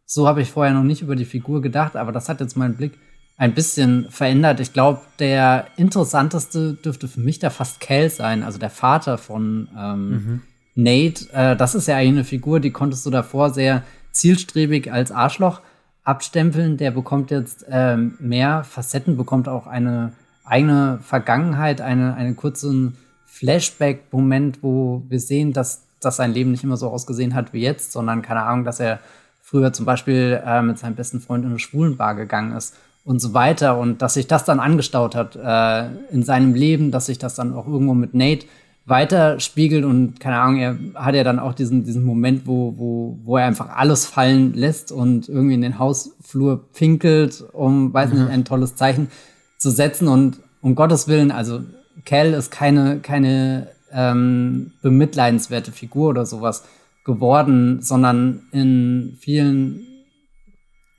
So habe ich vorher noch nicht über die Figur gedacht, aber das hat jetzt meinen Blick ein bisschen verändert. Ich glaube, der interessanteste dürfte für mich da fast Cal sein, also der Vater von ähm, mhm. Nate. Äh, das ist ja eigentlich eine Figur, die konntest du davor sehr zielstrebig als Arschloch abstempeln. Der bekommt jetzt ähm, mehr Facetten, bekommt auch eine eigene Vergangenheit, eine, einen kurzen Flashback-Moment, wo wir sehen, dass, dass sein Leben nicht immer so ausgesehen hat wie jetzt, sondern keine Ahnung, dass er früher zum Beispiel äh, mit seinem besten Freund in eine Schwulenbar gegangen ist und so weiter. Und dass sich das dann angestaut hat äh, in seinem Leben, dass sich das dann auch irgendwo mit Nate weiterspiegelt. Und keine Ahnung, er hat ja dann auch diesen, diesen Moment, wo, wo, wo er einfach alles fallen lässt und irgendwie in den Hausflur pinkelt, um, weiß nicht, mhm. ein tolles Zeichen zu setzen. Und um Gottes Willen, also Cal ist keine, keine ähm, bemitleidenswerte Figur oder sowas geworden, sondern in vielen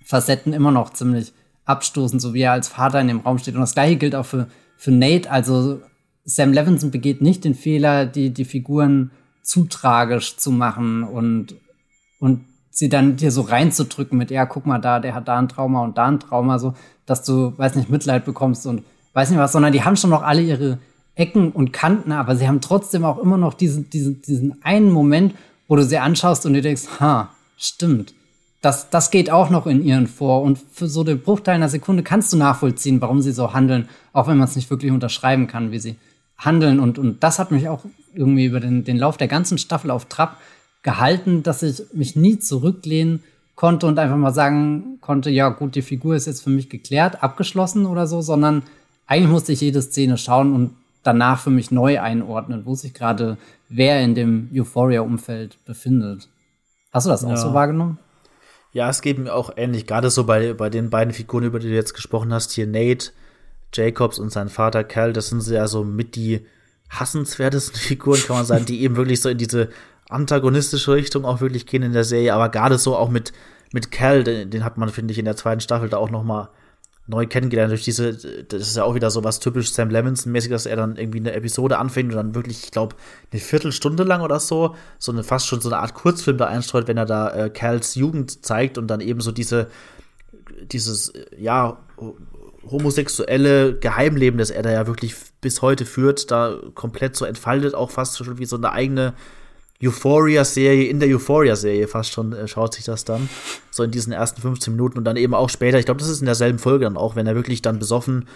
Facetten immer noch ziemlich abstoßend, so wie er als Vater in dem Raum steht. Und das gleiche gilt auch für, für Nate. Also Sam Levinson begeht nicht den Fehler, die, die Figuren zu tragisch zu machen und, und sie dann dir so reinzudrücken mit, ja, guck mal da, der hat da ein Trauma und da ein Trauma, so, dass du, weiß nicht, Mitleid bekommst und weiß nicht was, sondern die haben schon noch alle ihre Ecken und Kanten, aber sie haben trotzdem auch immer noch diesen, diesen, diesen einen Moment, wo du sie anschaust und dir denkst, ha, stimmt das, das geht auch noch in ihren vor. Und für so den Bruchteil einer Sekunde kannst du nachvollziehen, warum sie so handeln, auch wenn man es nicht wirklich unterschreiben kann, wie sie handeln. Und, und das hat mich auch irgendwie über den, den Lauf der ganzen Staffel auf Trab gehalten, dass ich mich nie zurücklehnen konnte und einfach mal sagen konnte, ja gut, die Figur ist jetzt für mich geklärt, abgeschlossen oder so, sondern eigentlich musste ich jede Szene schauen und danach für mich neu einordnen, wo sich gerade wer in dem Euphoria-Umfeld befindet. Hast du das auch ja. so wahrgenommen?
Ja, es geht mir auch ähnlich, gerade so bei, bei den beiden Figuren, über die du jetzt gesprochen hast, hier Nate, Jacobs und sein Vater Cal, das sind ja so mit die hassenswertesten [LAUGHS] Figuren, kann man sagen, die eben wirklich so in diese antagonistische Richtung auch wirklich gehen in der Serie, aber gerade so auch mit, mit Cal, den, den hat man, finde ich, in der zweiten Staffel da auch noch mal neu kennengelernt. Durch diese, das ist ja auch wieder so was typisch Sam Levinson-mäßig, dass er dann irgendwie eine Episode anfängt und dann wirklich, ich glaube, eine Viertelstunde lang oder so, so eine fast schon so eine Art Kurzfilm da einstreut, wenn er da äh, Cals Jugend zeigt und dann eben so diese, dieses, ja, homosexuelle Geheimleben, das er da ja wirklich bis heute führt, da komplett so entfaltet, auch fast schon wie so eine eigene Euphoria-Serie in der Euphoria-Serie fast schon äh, schaut sich das dann. So in diesen ersten 15 Minuten und dann eben auch später. Ich glaube, das ist in derselben Folge dann auch, wenn er wirklich dann besoffen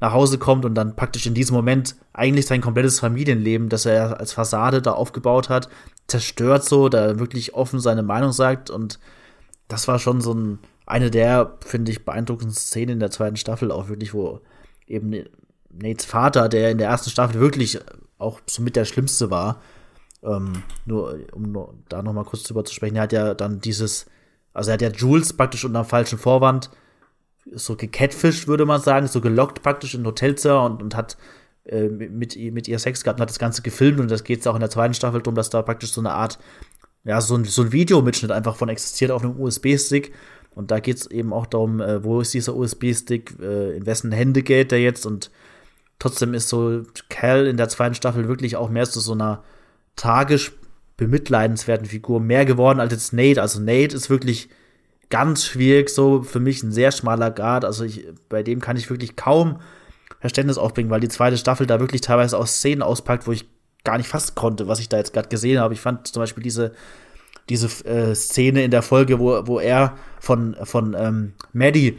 nach Hause kommt und dann praktisch in diesem Moment eigentlich sein komplettes Familienleben, das er als Fassade da aufgebaut hat, zerstört so, da wirklich offen seine Meinung sagt und das war schon so ein, eine der, finde ich, beeindruckendsten Szenen in der zweiten Staffel auch wirklich, wo eben Nates Vater, der in der ersten Staffel wirklich auch so mit der Schlimmste war, ähm, nur um da noch mal kurz drüber zu sprechen, er hat ja dann dieses, also er hat ja Jules praktisch unter einem falschen Vorwand so gecatfischt, würde man sagen, so gelockt praktisch in Hotelzimmer und, und hat äh, mit, mit ihr Sex gehabt und hat das Ganze gefilmt und das geht auch in der zweiten Staffel darum, dass da praktisch so eine Art, ja, so ein, so ein Videomitschnitt einfach von existiert auf einem USB-Stick. Und da geht es eben auch darum, äh, wo ist dieser USB-Stick, äh, in wessen Hände geht der jetzt und trotzdem ist so Cal in der zweiten Staffel wirklich auch mehr zu so einer tragisch bemitleidenswerten Figur mehr geworden als jetzt Nate. Also Nate ist wirklich ganz schwierig, so für mich ein sehr schmaler Grad. Also ich, bei dem kann ich wirklich kaum Verständnis aufbringen, weil die zweite Staffel da wirklich teilweise auch Szenen auspackt, wo ich gar nicht fassen konnte, was ich da jetzt gerade gesehen habe. Ich fand zum Beispiel diese, diese äh, Szene in der Folge, wo, wo er von, von ähm, Maddie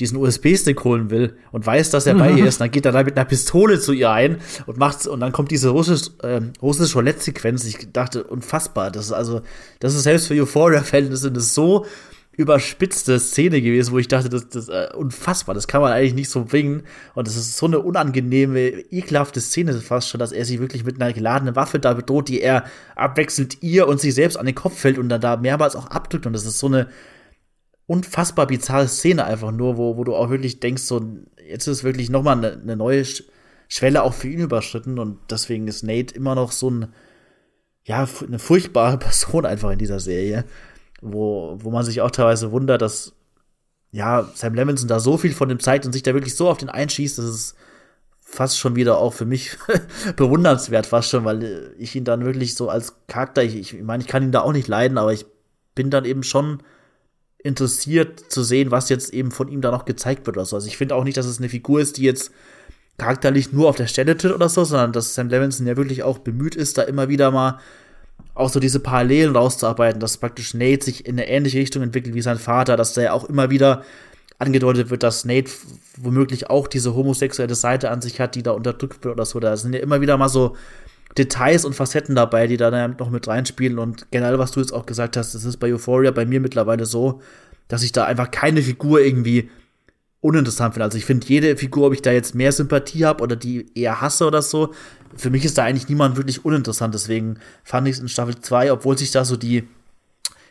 diesen USB-Stick holen will und weiß, dass er bei ihr ist, dann geht er da mit einer Pistole zu ihr ein und macht's und dann kommt diese russisch, äh, russische Roulette-Sequenz. Ich dachte, unfassbar. Das ist also, das ist selbst für Euphoria-Verhältnisse eine so überspitzte Szene gewesen, wo ich dachte, das, das äh, unfassbar, das kann man eigentlich nicht so bringen. Und das ist so eine unangenehme, ekelhafte Szene fast schon, dass er sie wirklich mit einer geladenen Waffe da bedroht, die er abwechselnd ihr und sich selbst an den Kopf fällt und dann da mehrmals auch abdrückt. Und das ist so eine unfassbar bizarre Szene einfach nur, wo, wo du auch wirklich denkst, so, jetzt ist wirklich noch mal eine, eine neue Schwelle auch für ihn überschritten und deswegen ist Nate immer noch so ein, ja, eine furchtbare [LAUGHS] Person einfach in dieser Serie, wo, wo man sich auch teilweise wundert, dass, ja, Sam Levinson da so viel von dem zeigt und sich da wirklich so auf den einschießt, dass es fast schon wieder auch für mich [LAUGHS] bewundernswert fast schon, weil ich ihn dann wirklich so als Charakter, ich, ich meine, ich kann ihn da auch nicht leiden, aber ich bin dann eben schon interessiert zu sehen, was jetzt eben von ihm da noch gezeigt wird oder so. Also ich finde auch nicht, dass es eine Figur ist, die jetzt charakterlich nur auf der Stelle tritt oder so, sondern dass Sam Levinson ja wirklich auch bemüht ist, da immer wieder mal auch so diese Parallelen rauszuarbeiten, dass praktisch Nate sich in eine ähnliche Richtung entwickelt wie sein Vater, dass der auch immer wieder angedeutet wird, dass Nate womöglich auch diese homosexuelle Seite an sich hat, die da unterdrückt wird oder so. Da sind ja immer wieder mal so Details und Facetten dabei, die da noch mit reinspielen. Und generell, was du jetzt auch gesagt hast, das ist bei Euphoria bei mir mittlerweile so, dass ich da einfach keine Figur irgendwie uninteressant finde. Also ich finde jede Figur, ob ich da jetzt mehr Sympathie habe oder die eher hasse oder so, für mich ist da eigentlich niemand wirklich uninteressant. Deswegen fand ich es in Staffel 2, obwohl sich da so die,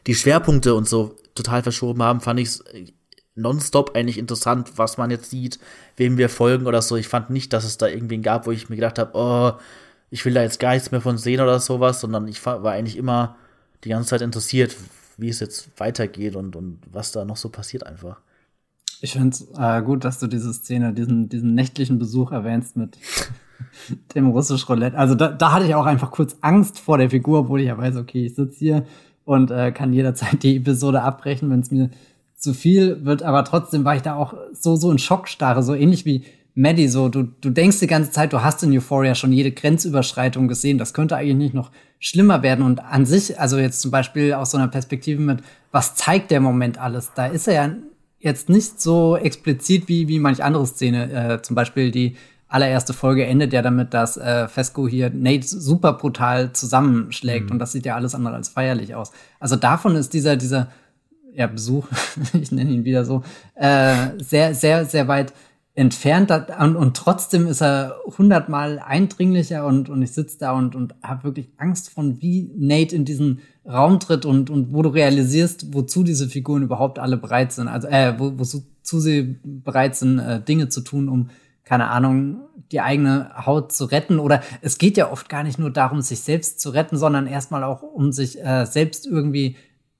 die Schwerpunkte und so total verschoben haben, fand ich es nonstop eigentlich interessant, was man jetzt sieht, wem wir folgen oder so. Ich fand nicht, dass es da irgendwen gab, wo ich mir gedacht habe, oh, ich will da jetzt gar nichts mehr von sehen oder sowas, sondern ich war eigentlich immer die ganze Zeit interessiert, wie es jetzt weitergeht und, und was da noch so passiert einfach.
Ich finde es äh, gut, dass du diese Szene, diesen, diesen nächtlichen Besuch erwähnst mit [LAUGHS] dem russisch Roulette. Also da, da hatte ich auch einfach kurz Angst vor der Figur, obwohl ich ja weiß, okay, ich sitze hier und äh, kann jederzeit die Episode abbrechen, wenn es mir zu viel wird. Aber trotzdem war ich da auch so, so in Schockstarre, so ähnlich wie Maddie, so, du, du denkst die ganze Zeit, du hast in Euphoria schon jede Grenzüberschreitung gesehen. Das könnte eigentlich nicht noch schlimmer werden. Und an sich, also jetzt zum Beispiel aus so einer Perspektive mit, was zeigt der Moment alles? Da ist er ja jetzt nicht so explizit wie, wie manch andere Szene. Äh, zum Beispiel die allererste Folge endet ja damit, dass äh, Fesco hier Nate super brutal zusammenschlägt. Mhm. Und das sieht ja alles andere als feierlich aus. Also davon ist dieser, dieser, ja, Besuch, [LAUGHS] ich nenne ihn wieder so, äh, sehr, sehr, sehr weit entfernt und, und trotzdem ist er hundertmal eindringlicher und, und ich sitze da und, und habe wirklich Angst von, wie Nate in diesen Raum tritt und, und wo du realisierst, wozu diese Figuren überhaupt alle bereit sind, also äh, wo, wozu sie bereit sind, äh, Dinge zu tun, um, keine Ahnung, die eigene Haut zu retten. Oder es geht ja oft gar nicht nur darum, sich selbst zu retten, sondern erstmal auch um sich äh, selbst irgendwie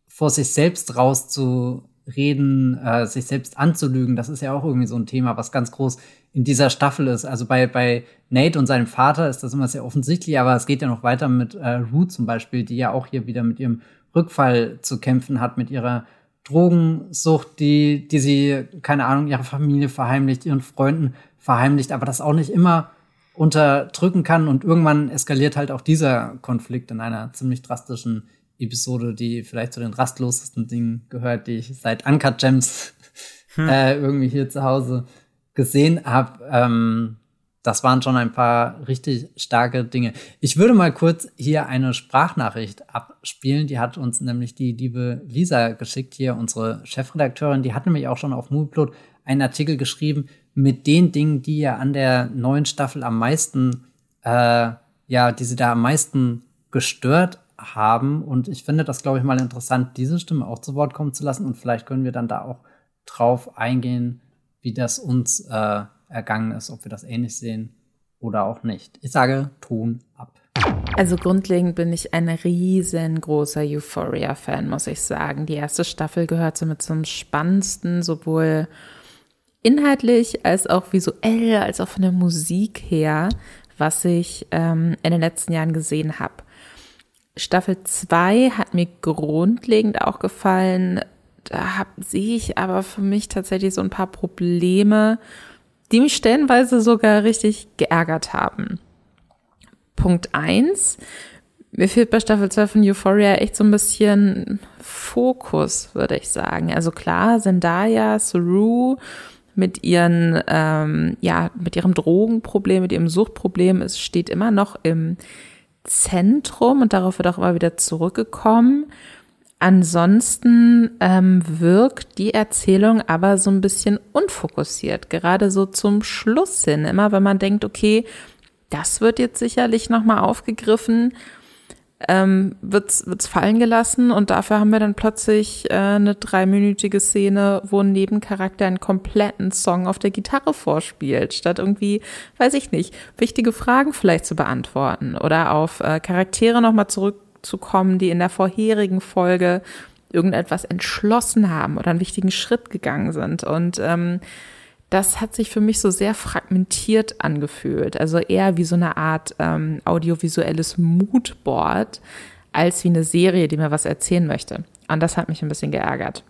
vor sich selbst rauszu reden, äh, sich selbst anzulügen, das ist ja auch irgendwie so ein Thema, was ganz groß in dieser Staffel ist. Also bei, bei Nate und seinem Vater ist das immer sehr offensichtlich, aber es geht ja noch weiter mit äh, Ruth zum Beispiel, die ja auch hier wieder mit ihrem Rückfall zu kämpfen hat, mit ihrer Drogensucht, die, die sie, keine Ahnung, ihrer Familie verheimlicht, ihren Freunden verheimlicht, aber das auch nicht immer unterdrücken kann und irgendwann eskaliert halt auch dieser Konflikt in einer ziemlich drastischen Episode, die vielleicht zu den rastlosesten Dingen gehört, die ich seit Uncut Gems hm. äh, irgendwie hier zu Hause gesehen habe. Ähm, das waren schon ein paar richtig starke Dinge. Ich würde mal kurz hier eine Sprachnachricht abspielen. Die hat uns nämlich die liebe Lisa geschickt, hier unsere Chefredakteurin. Die hat nämlich auch schon auf Movieplot einen Artikel geschrieben mit den Dingen, die ja an der neuen Staffel am meisten, äh, ja, die sie da am meisten gestört haben. Und ich finde das, glaube ich, mal interessant, diese Stimme auch zu Wort kommen zu lassen. Und vielleicht können wir dann da auch drauf eingehen, wie das uns äh, ergangen ist, ob wir das ähnlich sehen oder auch nicht. Ich sage Ton ab.
Also grundlegend bin ich ein riesengroßer Euphoria-Fan, muss ich sagen. Die erste Staffel gehört so mit zum spannendsten, sowohl inhaltlich als auch visuell, als auch von der Musik her, was ich ähm, in den letzten Jahren gesehen habe. Staffel 2 hat mir grundlegend auch gefallen. Da hab, sehe ich aber für mich tatsächlich so ein paar Probleme, die mich stellenweise sogar richtig geärgert haben. Punkt 1. Mir fehlt bei Staffel 2 von Euphoria echt so ein bisschen Fokus, würde ich sagen. Also klar, Zendaya, Saru mit ihren, ähm, ja, mit ihrem Drogenproblem, mit ihrem Suchtproblem, es steht immer noch im Zentrum und darauf wird auch immer wieder zurückgekommen. Ansonsten ähm, wirkt die Erzählung aber so ein bisschen unfokussiert, gerade so zum Schluss hin. Immer wenn man denkt, okay, das wird jetzt sicherlich nochmal aufgegriffen, ähm, wird's, wird's fallen gelassen und dafür haben wir dann plötzlich äh, eine dreiminütige Szene, wo ein Nebencharakter einen kompletten Song auf der Gitarre vorspielt, statt irgendwie, weiß ich nicht, wichtige Fragen vielleicht zu beantworten oder auf äh, Charaktere nochmal zurückzukommen, die in der vorherigen Folge irgendetwas entschlossen haben oder einen wichtigen Schritt gegangen sind. Und ähm, das hat sich für mich so sehr fragmentiert angefühlt. Also eher wie so eine Art ähm, audiovisuelles Moodboard, als wie eine Serie, die mir was erzählen möchte. Und das hat mich ein bisschen geärgert.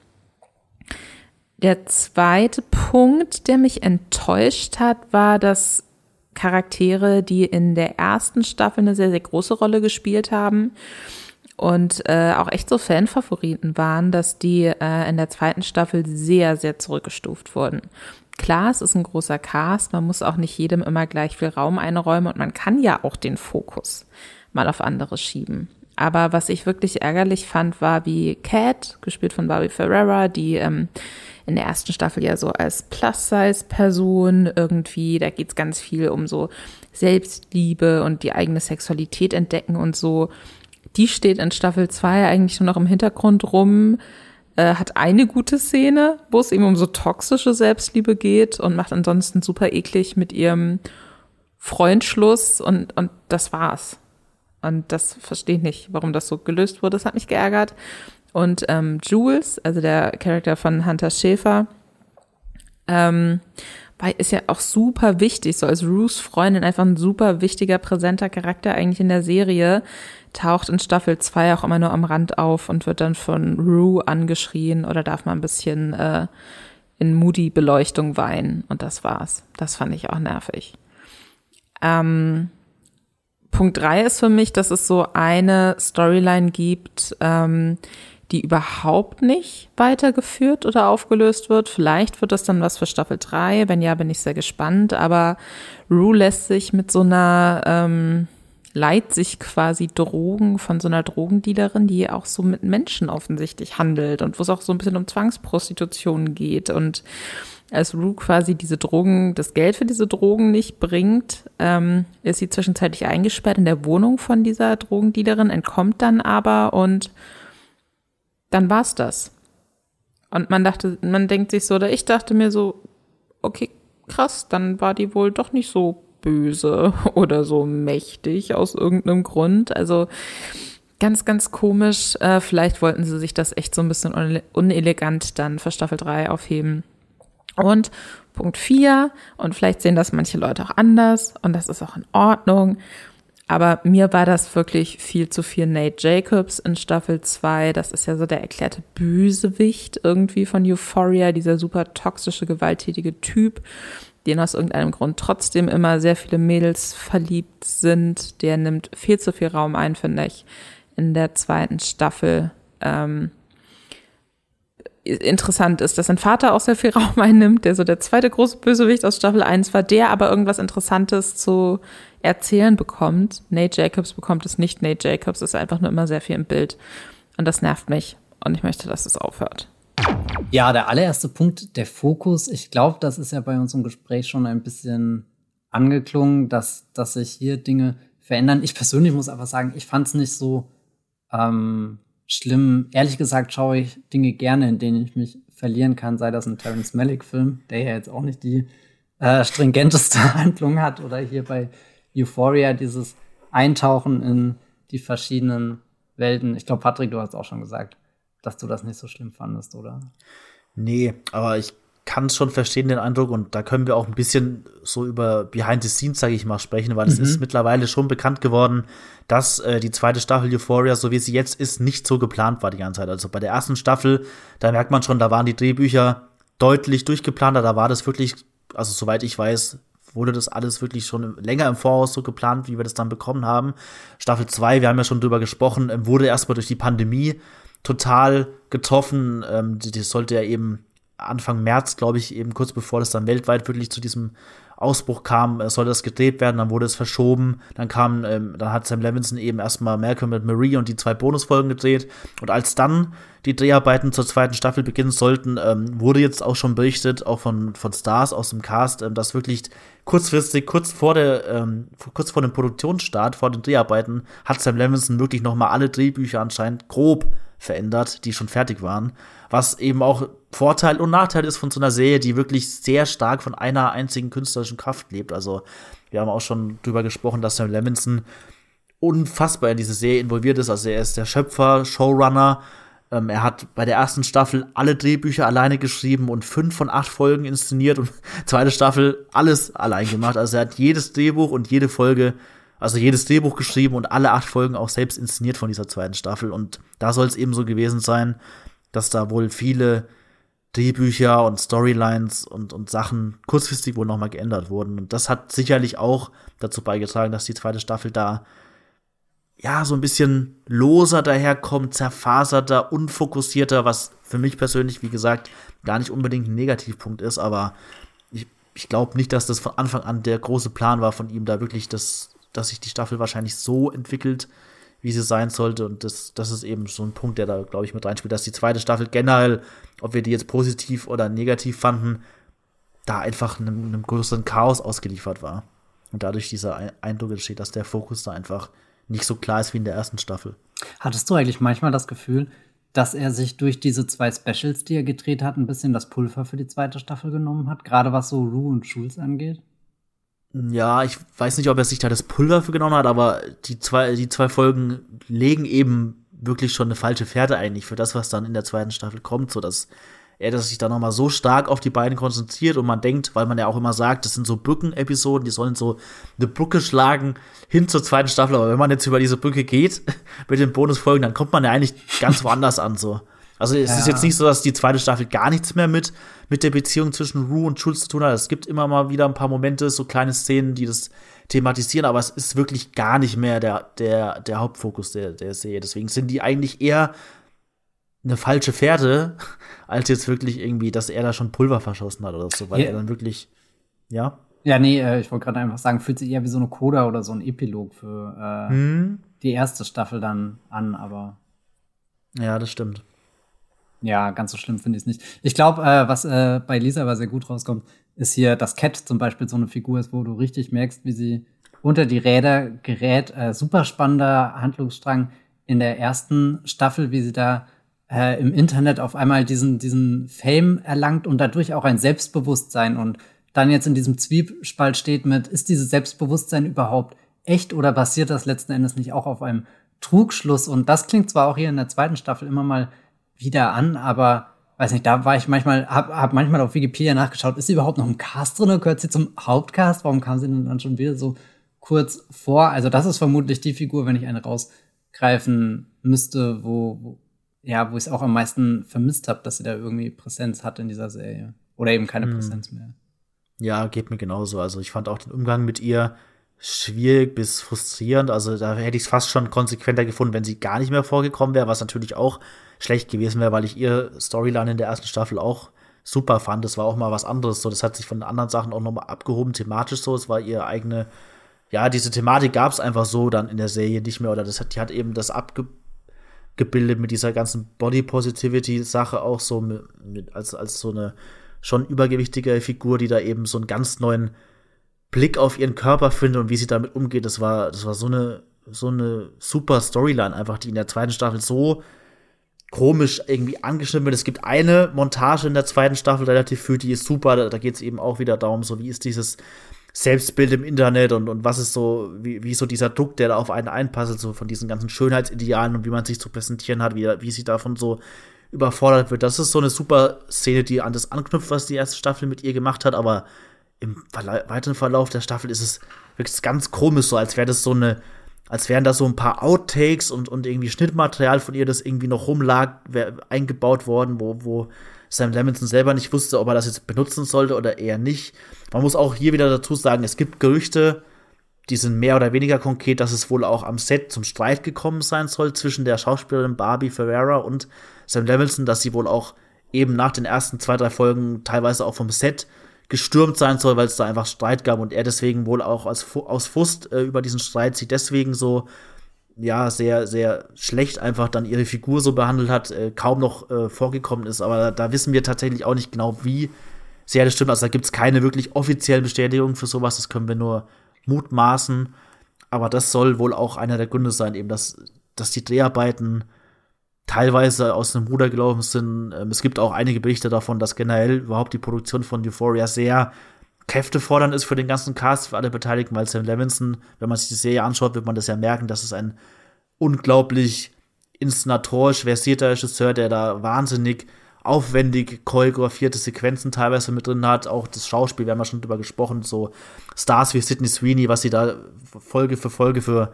Der zweite Punkt, der mich enttäuscht hat, war, dass Charaktere, die in der ersten Staffel eine sehr, sehr große Rolle gespielt haben und äh, auch echt so Fanfavoriten waren, dass die äh, in der zweiten Staffel sehr, sehr zurückgestuft wurden. Klar, es ist ein großer Cast, man muss auch nicht jedem immer gleich viel Raum einräumen und man kann ja auch den Fokus mal auf andere schieben. Aber was ich wirklich ärgerlich fand, war wie Cat, gespielt von Barbie Ferreira, die ähm, in der ersten Staffel ja so als Plus-Size-Person irgendwie, da geht's ganz viel um so Selbstliebe und die eigene Sexualität entdecken und so. Die steht in Staffel 2 eigentlich nur noch im Hintergrund rum, äh, hat eine gute Szene, wo es eben um so toxische Selbstliebe geht und macht ansonsten super eklig mit ihrem Freund Schluss und, und das war's. Und das verstehe ich nicht, warum das so gelöst wurde. Das hat mich geärgert. Und ähm, Jules, also der Charakter von Hunter Schäfer, ähm, ist ja auch super wichtig, so als Ruths Freundin einfach ein super wichtiger, präsenter Charakter eigentlich in der Serie, taucht in Staffel 2 auch immer nur am Rand auf und wird dann von Rue angeschrien oder darf mal ein bisschen äh, in Moody-Beleuchtung weinen und das war's. Das fand ich auch nervig. Ähm, Punkt 3 ist für mich, dass es so eine Storyline gibt, ähm, die überhaupt nicht weitergeführt oder aufgelöst wird. Vielleicht wird das dann was für Staffel 3. Wenn ja, bin ich sehr gespannt. Aber Rue lässt sich mit so einer, ähm, leiht sich quasi Drogen von so einer Drogendealerin, die auch so mit Menschen offensichtlich handelt und wo es auch so ein bisschen um Zwangsprostitution geht. Und als Rue quasi diese Drogen, das Geld für diese Drogen nicht bringt, ähm, ist sie zwischenzeitlich eingesperrt in der Wohnung von dieser Drogendealerin, entkommt dann aber und dann war's das. Und man dachte, man denkt sich so, oder ich dachte mir so, okay, krass, dann war die wohl doch nicht so böse [LAUGHS] oder so mächtig aus irgendeinem Grund. Also ganz, ganz komisch. Äh, vielleicht wollten sie sich das echt so ein bisschen unelegant dann für Staffel 3 aufheben. Und Punkt 4, und vielleicht sehen das manche Leute auch anders, und das ist auch in Ordnung. Aber mir war das wirklich viel zu viel Nate Jacobs in Staffel 2. Das ist ja so der erklärte Bösewicht irgendwie von Euphoria, dieser super toxische, gewalttätige Typ, den aus irgendeinem Grund trotzdem immer sehr viele Mädels verliebt sind. Der nimmt viel zu viel Raum ein, finde ich, in der zweiten Staffel. Ähm, interessant ist, dass sein Vater auch sehr viel Raum einnimmt, der so der zweite große Bösewicht aus Staffel 1 war, der aber irgendwas Interessantes zu erzählen bekommt. Nate Jacobs bekommt es nicht. Nate Jacobs ist einfach nur immer sehr viel im Bild. Und das nervt mich. Und ich möchte, dass es aufhört.
Ja, der allererste Punkt, der Fokus. Ich glaube, das ist ja bei unserem Gespräch schon ein bisschen angeklungen, dass, dass sich hier Dinge verändern. Ich persönlich muss einfach sagen, ich fand es nicht so ähm, schlimm. Ehrlich gesagt schaue ich Dinge gerne, in denen ich mich verlieren kann, sei das ein Terence Malick-Film, der ja jetzt auch nicht die äh, stringenteste [LAUGHS] Handlung hat, oder hier bei Euphoria dieses Eintauchen in die verschiedenen Welten. Ich glaube, Patrick, du hast auch schon gesagt, dass du das nicht so schlimm fandest, oder?
Nee, aber ich kann es schon verstehen, den Eindruck, und da können wir auch ein bisschen so über Behind the Scenes, sage ich mal, sprechen, weil mhm. es ist mittlerweile schon bekannt geworden, dass äh, die zweite Staffel Euphoria, so wie sie jetzt ist, nicht so geplant war die ganze Zeit. Also bei der ersten Staffel, da merkt man schon, da waren die Drehbücher deutlich durchgeplanter, da war das wirklich, also soweit ich weiß, wurde das alles wirklich schon länger im Voraus so geplant, wie wir das dann bekommen haben. Staffel 2, wir haben ja schon drüber gesprochen, ähm, wurde erstmal durch die Pandemie total getroffen. Ähm, das sollte ja eben Anfang März, glaube ich, eben kurz bevor das dann weltweit wirklich zu diesem Ausbruch kam, äh, sollte das gedreht werden, dann wurde es verschoben, dann kam, ähm, dann hat Sam Levinson eben erstmal Malcolm mit Marie und die zwei Bonusfolgen gedreht. Und als dann die Dreharbeiten zur zweiten Staffel beginnen sollten, ähm, wurde jetzt auch schon berichtet, auch von, von Stars aus dem Cast, ähm, dass wirklich kurzfristig, kurz vor der, ähm, kurz vor dem Produktionsstart, vor den Dreharbeiten, hat Sam Levinson wirklich nochmal alle Drehbücher anscheinend grob verändert, die schon fertig waren. Was eben auch Vorteil und Nachteil ist von so einer Serie, die wirklich sehr stark von einer einzigen künstlerischen Kraft lebt. Also, wir haben auch schon drüber gesprochen, dass Sam Levinson unfassbar in diese Serie involviert ist. Also, er ist der Schöpfer, Showrunner. Ähm, er hat bei der ersten Staffel alle Drehbücher alleine geschrieben und fünf von acht Folgen inszeniert und [LAUGHS] zweite Staffel alles allein gemacht. Also, er hat jedes Drehbuch und jede Folge also jedes Drehbuch geschrieben und alle acht Folgen auch selbst inszeniert von dieser zweiten Staffel. Und da soll es eben so gewesen sein, dass da wohl viele Drehbücher und Storylines und, und Sachen kurzfristig wohl nochmal geändert wurden. Und das hat sicherlich auch dazu beigetragen, dass die zweite Staffel da ja so ein bisschen loser daherkommt, zerfaserter, unfokussierter, was für mich persönlich, wie gesagt, gar nicht unbedingt ein Negativpunkt ist, aber ich, ich glaube nicht, dass das von Anfang an der große Plan war von ihm, da wirklich das, dass sich die Staffel wahrscheinlich so entwickelt, wie sie sein sollte. Und das, das ist eben so ein Punkt, der da, glaube ich, mit reinspielt, dass die zweite Staffel generell, ob wir die jetzt positiv oder negativ fanden, da einfach einem, einem größeren Chaos ausgeliefert war. Und dadurch dieser Eindruck entsteht, dass der Fokus da einfach nicht so klar ist wie in der ersten Staffel.
Hattest du eigentlich manchmal das Gefühl, dass er sich durch diese zwei Specials, die er gedreht hat, ein bisschen das Pulver für die zweite Staffel genommen hat, gerade was so Rue und Schulz angeht?
Ja, ich weiß nicht, ob er sich da das Pulver für genommen hat, aber die zwei, die zwei Folgen legen eben wirklich schon eine falsche Fährte eigentlich für das, was dann in der zweiten Staffel kommt, so dass er dass sich da nochmal so stark auf die beiden konzentriert und man denkt, weil man ja auch immer sagt, das sind so Brückenepisoden, die sollen so eine Brücke schlagen hin zur zweiten Staffel, aber wenn man jetzt über diese Brücke geht [LAUGHS] mit den Bonusfolgen, dann kommt man ja eigentlich ganz woanders an, so. Also es ja. ist jetzt nicht so, dass die zweite Staffel gar nichts mehr mit, mit der Beziehung zwischen Rue und Schulz zu tun hat. Es gibt immer mal wieder ein paar Momente, so kleine Szenen, die das thematisieren, aber es ist wirklich gar nicht mehr der, der, der Hauptfokus der, der Serie. Deswegen sind die eigentlich eher eine falsche Fährte, [LAUGHS] als jetzt wirklich irgendwie, dass er da schon Pulver verschossen hat oder so, weil ja. er dann wirklich, ja.
Ja, nee, äh, ich wollte gerade einfach sagen, fühlt sich eher wie so eine Coda oder so ein Epilog für äh, hm. die erste Staffel dann an, aber.
Ja, das stimmt.
Ja, ganz so schlimm finde ich es nicht. Ich glaube, äh, was äh, bei Lisa aber sehr gut rauskommt, ist hier, dass Cat zum Beispiel so eine Figur ist, wo du richtig merkst, wie sie unter die Räder gerät. Äh, super spannender Handlungsstrang in der ersten Staffel, wie sie da äh, im Internet auf einmal diesen, diesen Fame erlangt und dadurch auch ein Selbstbewusstsein und dann jetzt in diesem Zwiespalt steht mit, ist dieses Selbstbewusstsein überhaupt echt oder basiert das letzten Endes nicht auch auf einem Trugschluss? Und das klingt zwar auch hier in der zweiten Staffel immer mal wieder an, aber weiß nicht, da war ich manchmal, hab, hab manchmal auf Wikipedia nachgeschaut, ist sie überhaupt noch im Cast drin oder gehört sie zum Hauptcast? Warum kam sie denn dann schon wieder so kurz vor? Also das ist vermutlich die Figur, wenn ich eine rausgreifen müsste, wo, wo ja, wo ich es auch am meisten vermisst habe, dass sie da irgendwie Präsenz hat in dieser Serie. Oder eben keine hm. Präsenz mehr.
Ja, geht mir genauso. Also ich fand auch den Umgang mit ihr schwierig bis frustrierend. Also da hätte ich es fast schon konsequenter gefunden, wenn sie gar nicht mehr vorgekommen wäre, was natürlich auch schlecht gewesen wäre, weil ich ihr Storyline in der ersten Staffel auch super fand. Das war auch mal was anderes. So, das hat sich von anderen Sachen auch nochmal abgehoben, thematisch so. Es war ihre eigene, ja, diese Thematik gab es einfach so dann in der Serie nicht mehr. Oder das hat, die hat eben das abge gebildet mit dieser ganzen Body Positivity Sache auch so mit, mit, als, als so eine schon übergewichtige Figur, die da eben so einen ganz neuen Blick auf ihren Körper findet und wie sie damit umgeht. Das war, das war so eine, so eine super Storyline einfach, die in der zweiten Staffel so komisch irgendwie angeschnitten wird. Es gibt eine Montage in der zweiten Staffel relativ viel, die ist super. Da, da geht es eben auch wieder darum, so wie ist dieses Selbstbild im Internet und, und was ist so, wie, wie so dieser Druck, der da auf einen einpasst, so von diesen ganzen Schönheitsidealen und wie man sich zu präsentieren hat, wie, wie sie davon so überfordert wird. Das ist so eine super Szene, die an das anknüpft, was die erste Staffel mit ihr gemacht hat, aber im weiteren Verlauf der Staffel ist es wirklich ganz komisch, so als wäre das so eine, als wären da so ein paar Outtakes und, und irgendwie Schnittmaterial von ihr, das irgendwie noch rumlag, eingebaut worden, wo, wo Sam Levinson selber nicht wusste, ob er das jetzt benutzen sollte oder eher nicht. Man muss auch hier wieder dazu sagen, es gibt Gerüchte, die sind mehr oder weniger konkret, dass es wohl auch am Set zum Streit gekommen sein soll zwischen der Schauspielerin Barbie Ferreira und Sam Levinson, dass sie wohl auch eben nach den ersten zwei, drei Folgen teilweise auch vom Set gestürmt sein soll, weil es da einfach Streit gab und er deswegen wohl auch als, aus Frust äh, über diesen Streit sie deswegen so ja, sehr, sehr schlecht einfach dann ihre Figur so behandelt hat, äh, kaum noch äh, vorgekommen ist. Aber da, da, wissen wir tatsächlich auch nicht genau, wie sehr das stimmt. Also da gibt es keine wirklich offiziellen Bestätigungen für sowas. Das können wir nur mutmaßen. Aber das soll wohl auch einer der Gründe sein, eben, dass, dass die Dreharbeiten teilweise aus dem Ruder gelaufen sind. Ähm, es gibt auch einige Berichte davon, dass generell überhaupt die Produktion von Euphoria sehr kräftefordernd ist für den ganzen Cast, für alle Beteiligten, weil Sam Levinson, wenn man sich die Serie anschaut, wird man das ja merken, dass es ein unglaublich inszenatorisch versierter Regisseur, der da wahnsinnig aufwendig choreografierte Sequenzen teilweise mit drin hat. Auch das Schauspiel, wir haben ja schon drüber gesprochen, so Stars wie Sidney Sweeney, was sie da Folge für Folge für,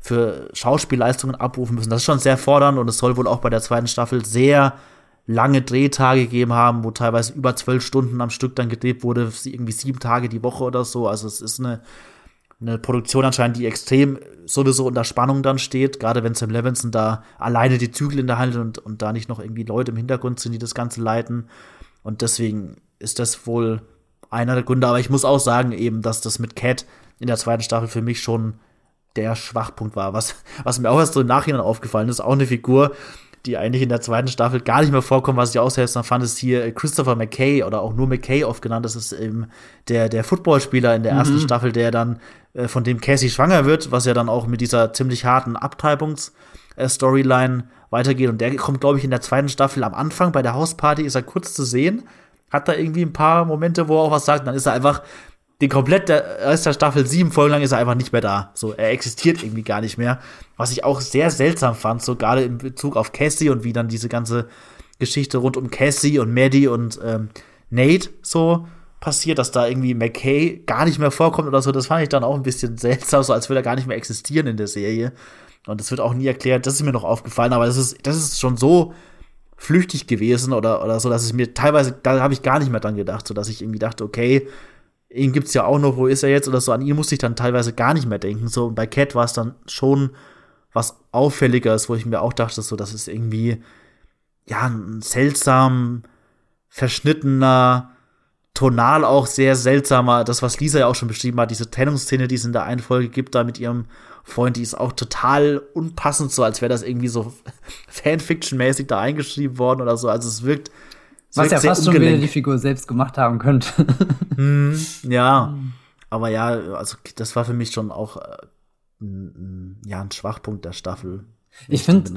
für Schauspielleistungen abrufen müssen. Das ist schon sehr fordernd und es soll wohl auch bei der zweiten Staffel sehr lange Drehtage gegeben haben, wo teilweise über zwölf Stunden am Stück dann gedreht wurde, irgendwie sieben Tage die Woche oder so. Also es ist eine, eine Produktion anscheinend, die extrem sowieso unter Spannung dann steht, gerade wenn Sam Levinson da alleine die Zügel in der Hand und, und da nicht noch irgendwie Leute im Hintergrund sind, die das Ganze leiten. Und deswegen ist das wohl einer der Gründe. Aber ich muss auch sagen, eben, dass das mit Cat in der zweiten Staffel für mich schon der Schwachpunkt war. Was, was mir auch erst so im Nachhinein aufgefallen ist, auch eine Figur, die eigentlich in der zweiten Staffel gar nicht mehr vorkommt, was ich auch seltsam fand, ist hier Christopher McKay oder auch nur McKay oft genannt. Das ist eben der, der Footballspieler in der ersten mhm. Staffel, der dann, äh, von dem Cassie schwanger wird, was ja dann auch mit dieser ziemlich harten Abtreibungs-Storyline weitergeht. Und der kommt, glaube ich, in der zweiten Staffel am Anfang bei der Hausparty, ist er kurz zu sehen, hat da irgendwie ein paar Momente, wo er auch was sagt, dann ist er einfach den komplett der Rest der Staffel sieben Folgen lang ist er einfach nicht mehr da. So, er existiert irgendwie gar nicht mehr. Was ich auch sehr seltsam fand, so gerade in Bezug auf Cassie und wie dann diese ganze Geschichte rund um Cassie und Maddie und ähm, Nate so passiert, dass da irgendwie McKay gar nicht mehr vorkommt oder so. Das fand ich dann auch ein bisschen seltsam, so als würde er gar nicht mehr existieren in der Serie. Und das wird auch nie erklärt. Das ist mir noch aufgefallen, aber das ist, das ist schon so flüchtig gewesen oder, oder so, dass es mir teilweise, da habe ich gar nicht mehr dran gedacht, so dass ich irgendwie dachte, okay, ihn gibt's ja auch noch, wo ist er jetzt oder so, an ihn musste ich dann teilweise gar nicht mehr denken. So, und bei Cat war es dann schon was Auffälliges, wo ich mir auch dachte, so, das ist irgendwie, ja, ein seltsam verschnittener, tonal auch sehr seltsamer, das, was Lisa ja auch schon beschrieben hat, diese Trennungsszene, die es in der einen Folge gibt, da mit ihrem Freund, die ist auch total unpassend, so als wäre das irgendwie so [LAUGHS] Fanfiction-mäßig da eingeschrieben worden oder so. Also es wirkt
was ja fast schon wieder die Figur selbst gemacht haben könnte.
hm, ja, [LAUGHS] aber ja, also das war für mich schon auch äh, ja ein Schwachpunkt der Staffel.
Ich finde,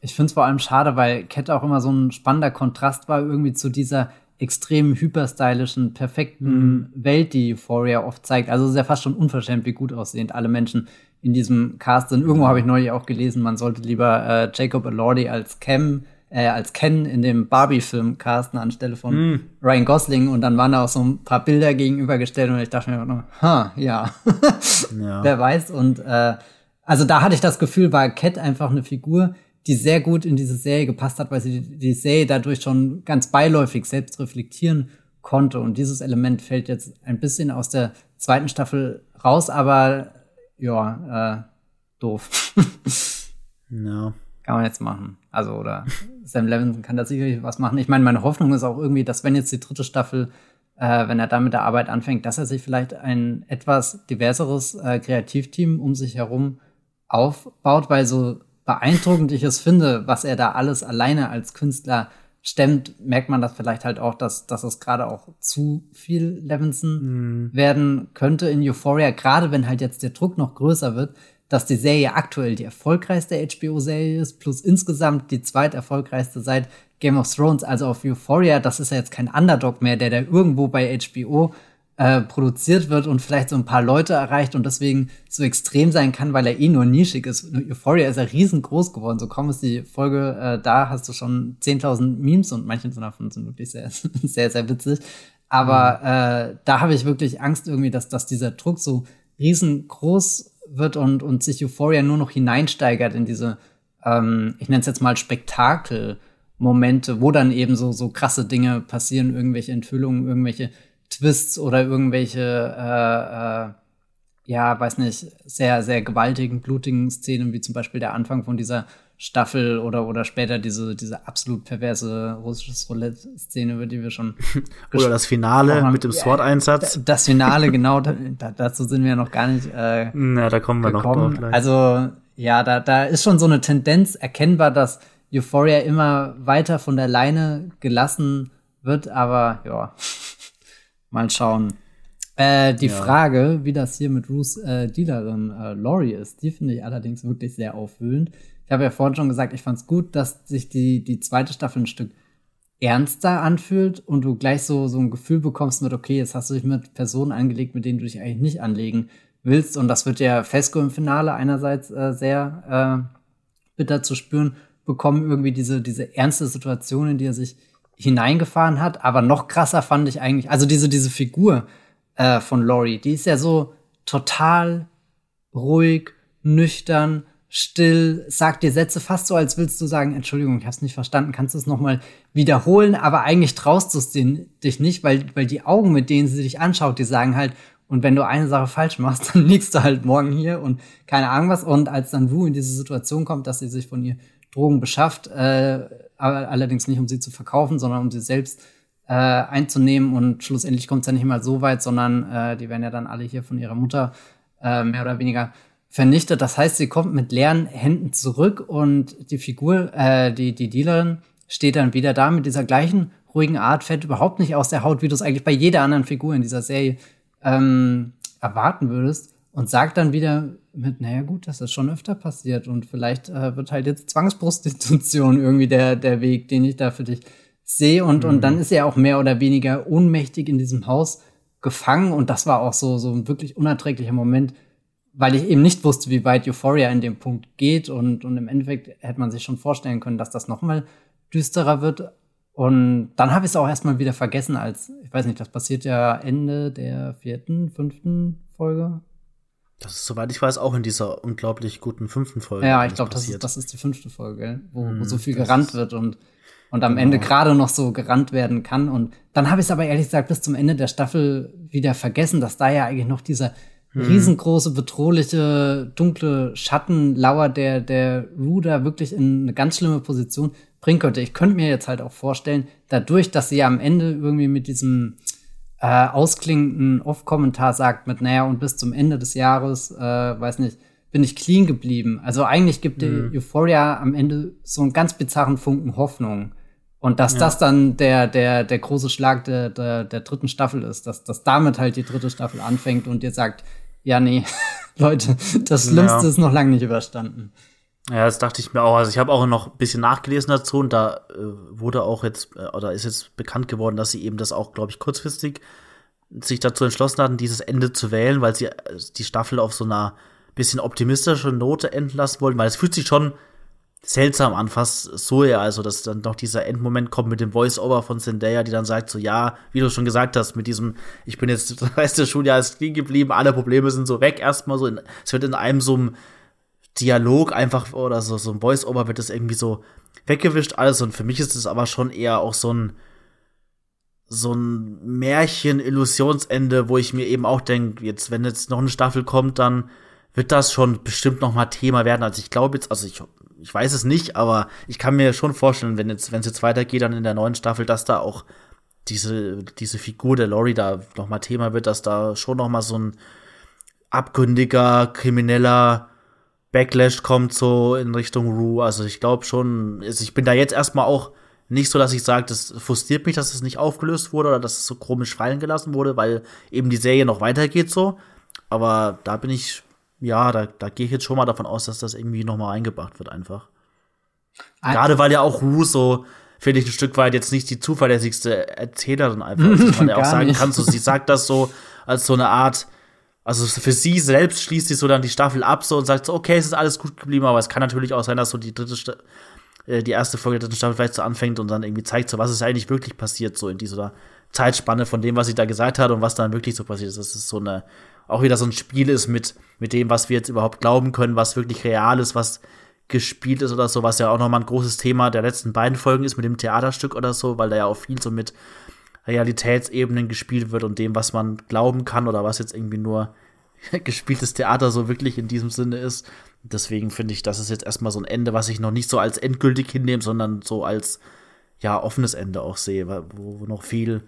ich finde es vor allem schade, weil Cat auch immer so ein spannender Kontrast war irgendwie zu dieser extrem hyperstylischen, perfekten mhm. Welt, die Euphoria oft zeigt. Also es ist ja fast schon unverschämt, wie gut aussehend alle Menschen in diesem Cast sind. Irgendwo habe ich neulich auch gelesen, man sollte lieber äh, Jacob Elordi als Cam äh, als Ken in dem Barbie-Film casten anstelle von mm. Ryan Gosling und dann waren da auch so ein paar Bilder gegenübergestellt und ich dachte mir nur, ha, ja, [LAUGHS] ja. wer weiß. Und äh, also da hatte ich das Gefühl, war Cat einfach eine Figur, die sehr gut in diese Serie gepasst hat, weil sie die, die Serie dadurch schon ganz beiläufig selbst reflektieren konnte. Und dieses Element fällt jetzt ein bisschen aus der zweiten Staffel raus, aber ja, äh, doof. [LAUGHS]
ja.
Kann man jetzt machen. Also, oder Sam Levinson kann da sicherlich was machen. Ich meine, meine Hoffnung ist auch irgendwie, dass wenn jetzt die dritte Staffel, äh, wenn er da mit der Arbeit anfängt, dass er sich vielleicht ein etwas diverseres äh, Kreativteam um sich herum aufbaut, weil so beeindruckend ich es finde, was er da alles alleine als Künstler stemmt, merkt man das vielleicht halt auch, dass, dass es gerade auch zu viel Levinson mm. werden könnte in Euphoria, gerade wenn halt jetzt der Druck noch größer wird, dass die Serie aktuell die erfolgreichste HBO-Serie ist, plus insgesamt die zweiterfolgreichste seit Game of Thrones, also auf Euphoria. Das ist ja jetzt kein Underdog mehr, der da irgendwo bei HBO äh, produziert wird und vielleicht so ein paar Leute erreicht und deswegen so extrem sein kann, weil er eh nur nischig ist. Euphoria ist ja riesengroß geworden. So kaum ist die Folge äh, da, hast du schon 10.000 Memes und manche davon sind wirklich sehr, [LAUGHS] sehr, sehr witzig. Aber mhm. äh, da habe ich wirklich Angst irgendwie, dass, dass dieser Druck so riesengroß wird und, und sich Euphoria nur noch hineinsteigert in diese, ähm, ich nenne es jetzt mal Spektakel-Momente, wo dann eben so, so krasse Dinge passieren, irgendwelche Enthüllungen, irgendwelche Twists oder irgendwelche, äh, äh, ja, weiß nicht, sehr, sehr gewaltigen, blutigen Szenen, wie zum Beispiel der Anfang von dieser Staffel oder, oder später diese, diese absolut perverse russisches Roulette-Szene, über die wir schon [LAUGHS]
Oder das Finale mit dem SWAT-Einsatz.
Das Finale, [LAUGHS] genau, da, dazu sind wir noch gar nicht äh,
Na, da kommen wir gekommen. noch drauf.
Also, ja, da, da ist schon so eine Tendenz erkennbar, dass Euphoria immer weiter von der Leine gelassen wird, aber ja, [LAUGHS] mal schauen. Äh, die ja. Frage, wie das hier mit Ruths äh, Dealerin äh, Laurie ist, die finde ich allerdings wirklich sehr aufwühlend. Ich habe ja vorhin schon gesagt, ich fand es gut, dass sich die, die zweite Staffel ein Stück ernster anfühlt und du gleich so, so ein Gefühl bekommst mit, okay, jetzt hast du dich mit Personen angelegt, mit denen du dich eigentlich nicht anlegen willst. Und das wird ja Fesco im Finale einerseits äh, sehr äh, bitter zu spüren bekommen, irgendwie diese, diese ernste Situation, in die er sich hineingefahren hat. Aber noch krasser fand ich eigentlich, also diese, diese Figur äh, von Laurie, die ist ja so total ruhig, nüchtern, still, sagt dir Sätze fast so, als willst du sagen, Entschuldigung, ich hab's nicht verstanden, kannst du es nochmal wiederholen, aber eigentlich traust du es dich nicht, weil, weil die Augen, mit denen sie dich anschaut, die sagen halt, und wenn du eine Sache falsch machst, [LAUGHS] dann liegst du halt morgen hier und keine Ahnung was. Und als dann Wu in diese Situation kommt, dass sie sich von ihr Drogen beschafft, äh, allerdings nicht um sie zu verkaufen, sondern um sie selbst äh, einzunehmen und schlussendlich kommt es ja nicht mal so weit, sondern äh, die werden ja dann alle hier von ihrer Mutter äh, mehr oder weniger vernichtet. Das heißt, sie kommt mit leeren Händen zurück und die Figur, äh, die, die Dealerin, steht dann wieder da mit dieser gleichen ruhigen Art, fällt überhaupt nicht aus der Haut, wie du es eigentlich bei jeder anderen Figur in dieser Serie ähm, erwarten würdest und sagt dann wieder mit, naja gut, das ist schon öfter passiert und vielleicht äh, wird halt jetzt Zwangsprostitution irgendwie der, der Weg, den ich da für dich sehe und, mhm. und dann ist er auch mehr oder weniger ohnmächtig in diesem Haus gefangen und das war auch so, so ein wirklich unerträglicher Moment, weil ich eben nicht wusste, wie weit Euphoria in dem Punkt geht und, und im Endeffekt hätte man sich schon vorstellen können, dass das noch mal düsterer wird. Und dann habe ich es auch erstmal wieder vergessen, als, ich weiß nicht, das passiert ja Ende der vierten, fünften Folge.
Das ist, soweit ich weiß, auch in dieser unglaublich guten fünften Folge.
Ja, ich glaube, das ist, das ist die fünfte Folge, wo, mm, wo so viel gerannt wird und, und am genau. Ende gerade noch so gerannt werden kann. Und dann habe ich es aber ehrlich gesagt bis zum Ende der Staffel wieder vergessen, dass da ja eigentlich noch dieser hm. riesengroße, bedrohliche, dunkle Schattenlauer, der, der Ruder wirklich in eine ganz schlimme Position bringen könnte. Ich könnte mir jetzt halt auch vorstellen, dadurch, dass sie ja am Ende irgendwie mit diesem äh, ausklingenden Off-Kommentar sagt mit, naja, und bis zum Ende des Jahres, äh, weiß nicht, bin ich clean geblieben. Also eigentlich gibt mhm. die Euphoria am Ende so einen ganz bizarren Funken Hoffnung. Und dass ja. das dann der, der, der große Schlag der, der, der dritten Staffel ist, dass, dass damit halt die dritte Staffel anfängt und ihr sagt, ja, nee, [LAUGHS] Leute, das Schlimmste ja. ist noch lange nicht überstanden.
Ja, das dachte ich mir auch. Also ich habe auch noch ein bisschen nachgelesen dazu und da äh, wurde auch jetzt, äh, oder ist jetzt bekannt geworden, dass sie eben das auch, glaube ich, kurzfristig sich dazu entschlossen hatten, dieses Ende zu wählen, weil sie äh, die Staffel auf so einer bisschen optimistischen Note enden lassen wollten, weil es fühlt sich schon seltsam an, fast so ja, also dass dann noch dieser Endmoment kommt mit dem Voice-Over von Zendaya, die dann sagt so, ja, wie du schon gesagt hast, mit diesem, ich bin jetzt [LAUGHS] das Rest des Schuljahres liegen geblieben, alle Probleme sind so weg, erstmal so, in, es wird in einem so einem Dialog einfach, oder so, so ein Voice-Over wird das irgendwie so weggewischt alles und für mich ist es aber schon eher auch so ein, so ein Märchen-Illusionsende, wo ich mir eben auch denke, jetzt, wenn jetzt noch eine Staffel kommt, dann wird das schon bestimmt noch mal Thema werden. Also ich glaube jetzt, also ich ich weiß es nicht, aber ich kann mir schon vorstellen, wenn jetzt, wenn es jetzt weitergeht, dann in der neuen Staffel, dass da auch diese, diese Figur der Lori da nochmal Thema wird, dass da schon nochmal so ein abgründiger, krimineller Backlash kommt, so in Richtung Rue. Also ich glaube schon, also ich bin da jetzt erstmal auch nicht so, dass ich sage, das frustriert mich, dass es nicht aufgelöst wurde oder dass es so komisch fallen gelassen wurde, weil eben die Serie noch weitergeht so. Aber da bin ich ja, da, da gehe ich jetzt schon mal davon aus, dass das irgendwie noch mal eingebracht wird einfach. Ein Gerade weil ja auch Russo, finde ich, ein Stück weit jetzt nicht die zuverlässigste Erzählerin einfach ist, dass [LAUGHS] man ja auch sagen kann, so, sie sagt das so als so eine Art, also für sie selbst schließt sie so dann die Staffel ab so und sagt so, okay, es ist alles gut geblieben, aber es kann natürlich auch sein, dass so die dritte Sta äh, die erste Folge der dritten Staffel vielleicht so anfängt und dann irgendwie zeigt, so was ist eigentlich wirklich passiert, so in dieser Zeitspanne von dem, was sie da gesagt hat und was dann wirklich so passiert ist. Das ist so eine auch wieder so ein Spiel ist mit, mit dem, was wir jetzt überhaupt glauben können, was wirklich real ist, was gespielt ist oder so, was ja auch nochmal ein großes Thema der letzten beiden Folgen ist mit dem Theaterstück oder so, weil da ja auch viel so mit Realitätsebenen gespielt wird und dem, was man glauben kann oder was jetzt irgendwie nur [LAUGHS] gespieltes Theater so wirklich in diesem Sinne ist. Deswegen finde ich, das ist jetzt erstmal so ein Ende, was ich noch nicht so als endgültig hinnehme, sondern so als ja offenes Ende auch sehe, wo noch viel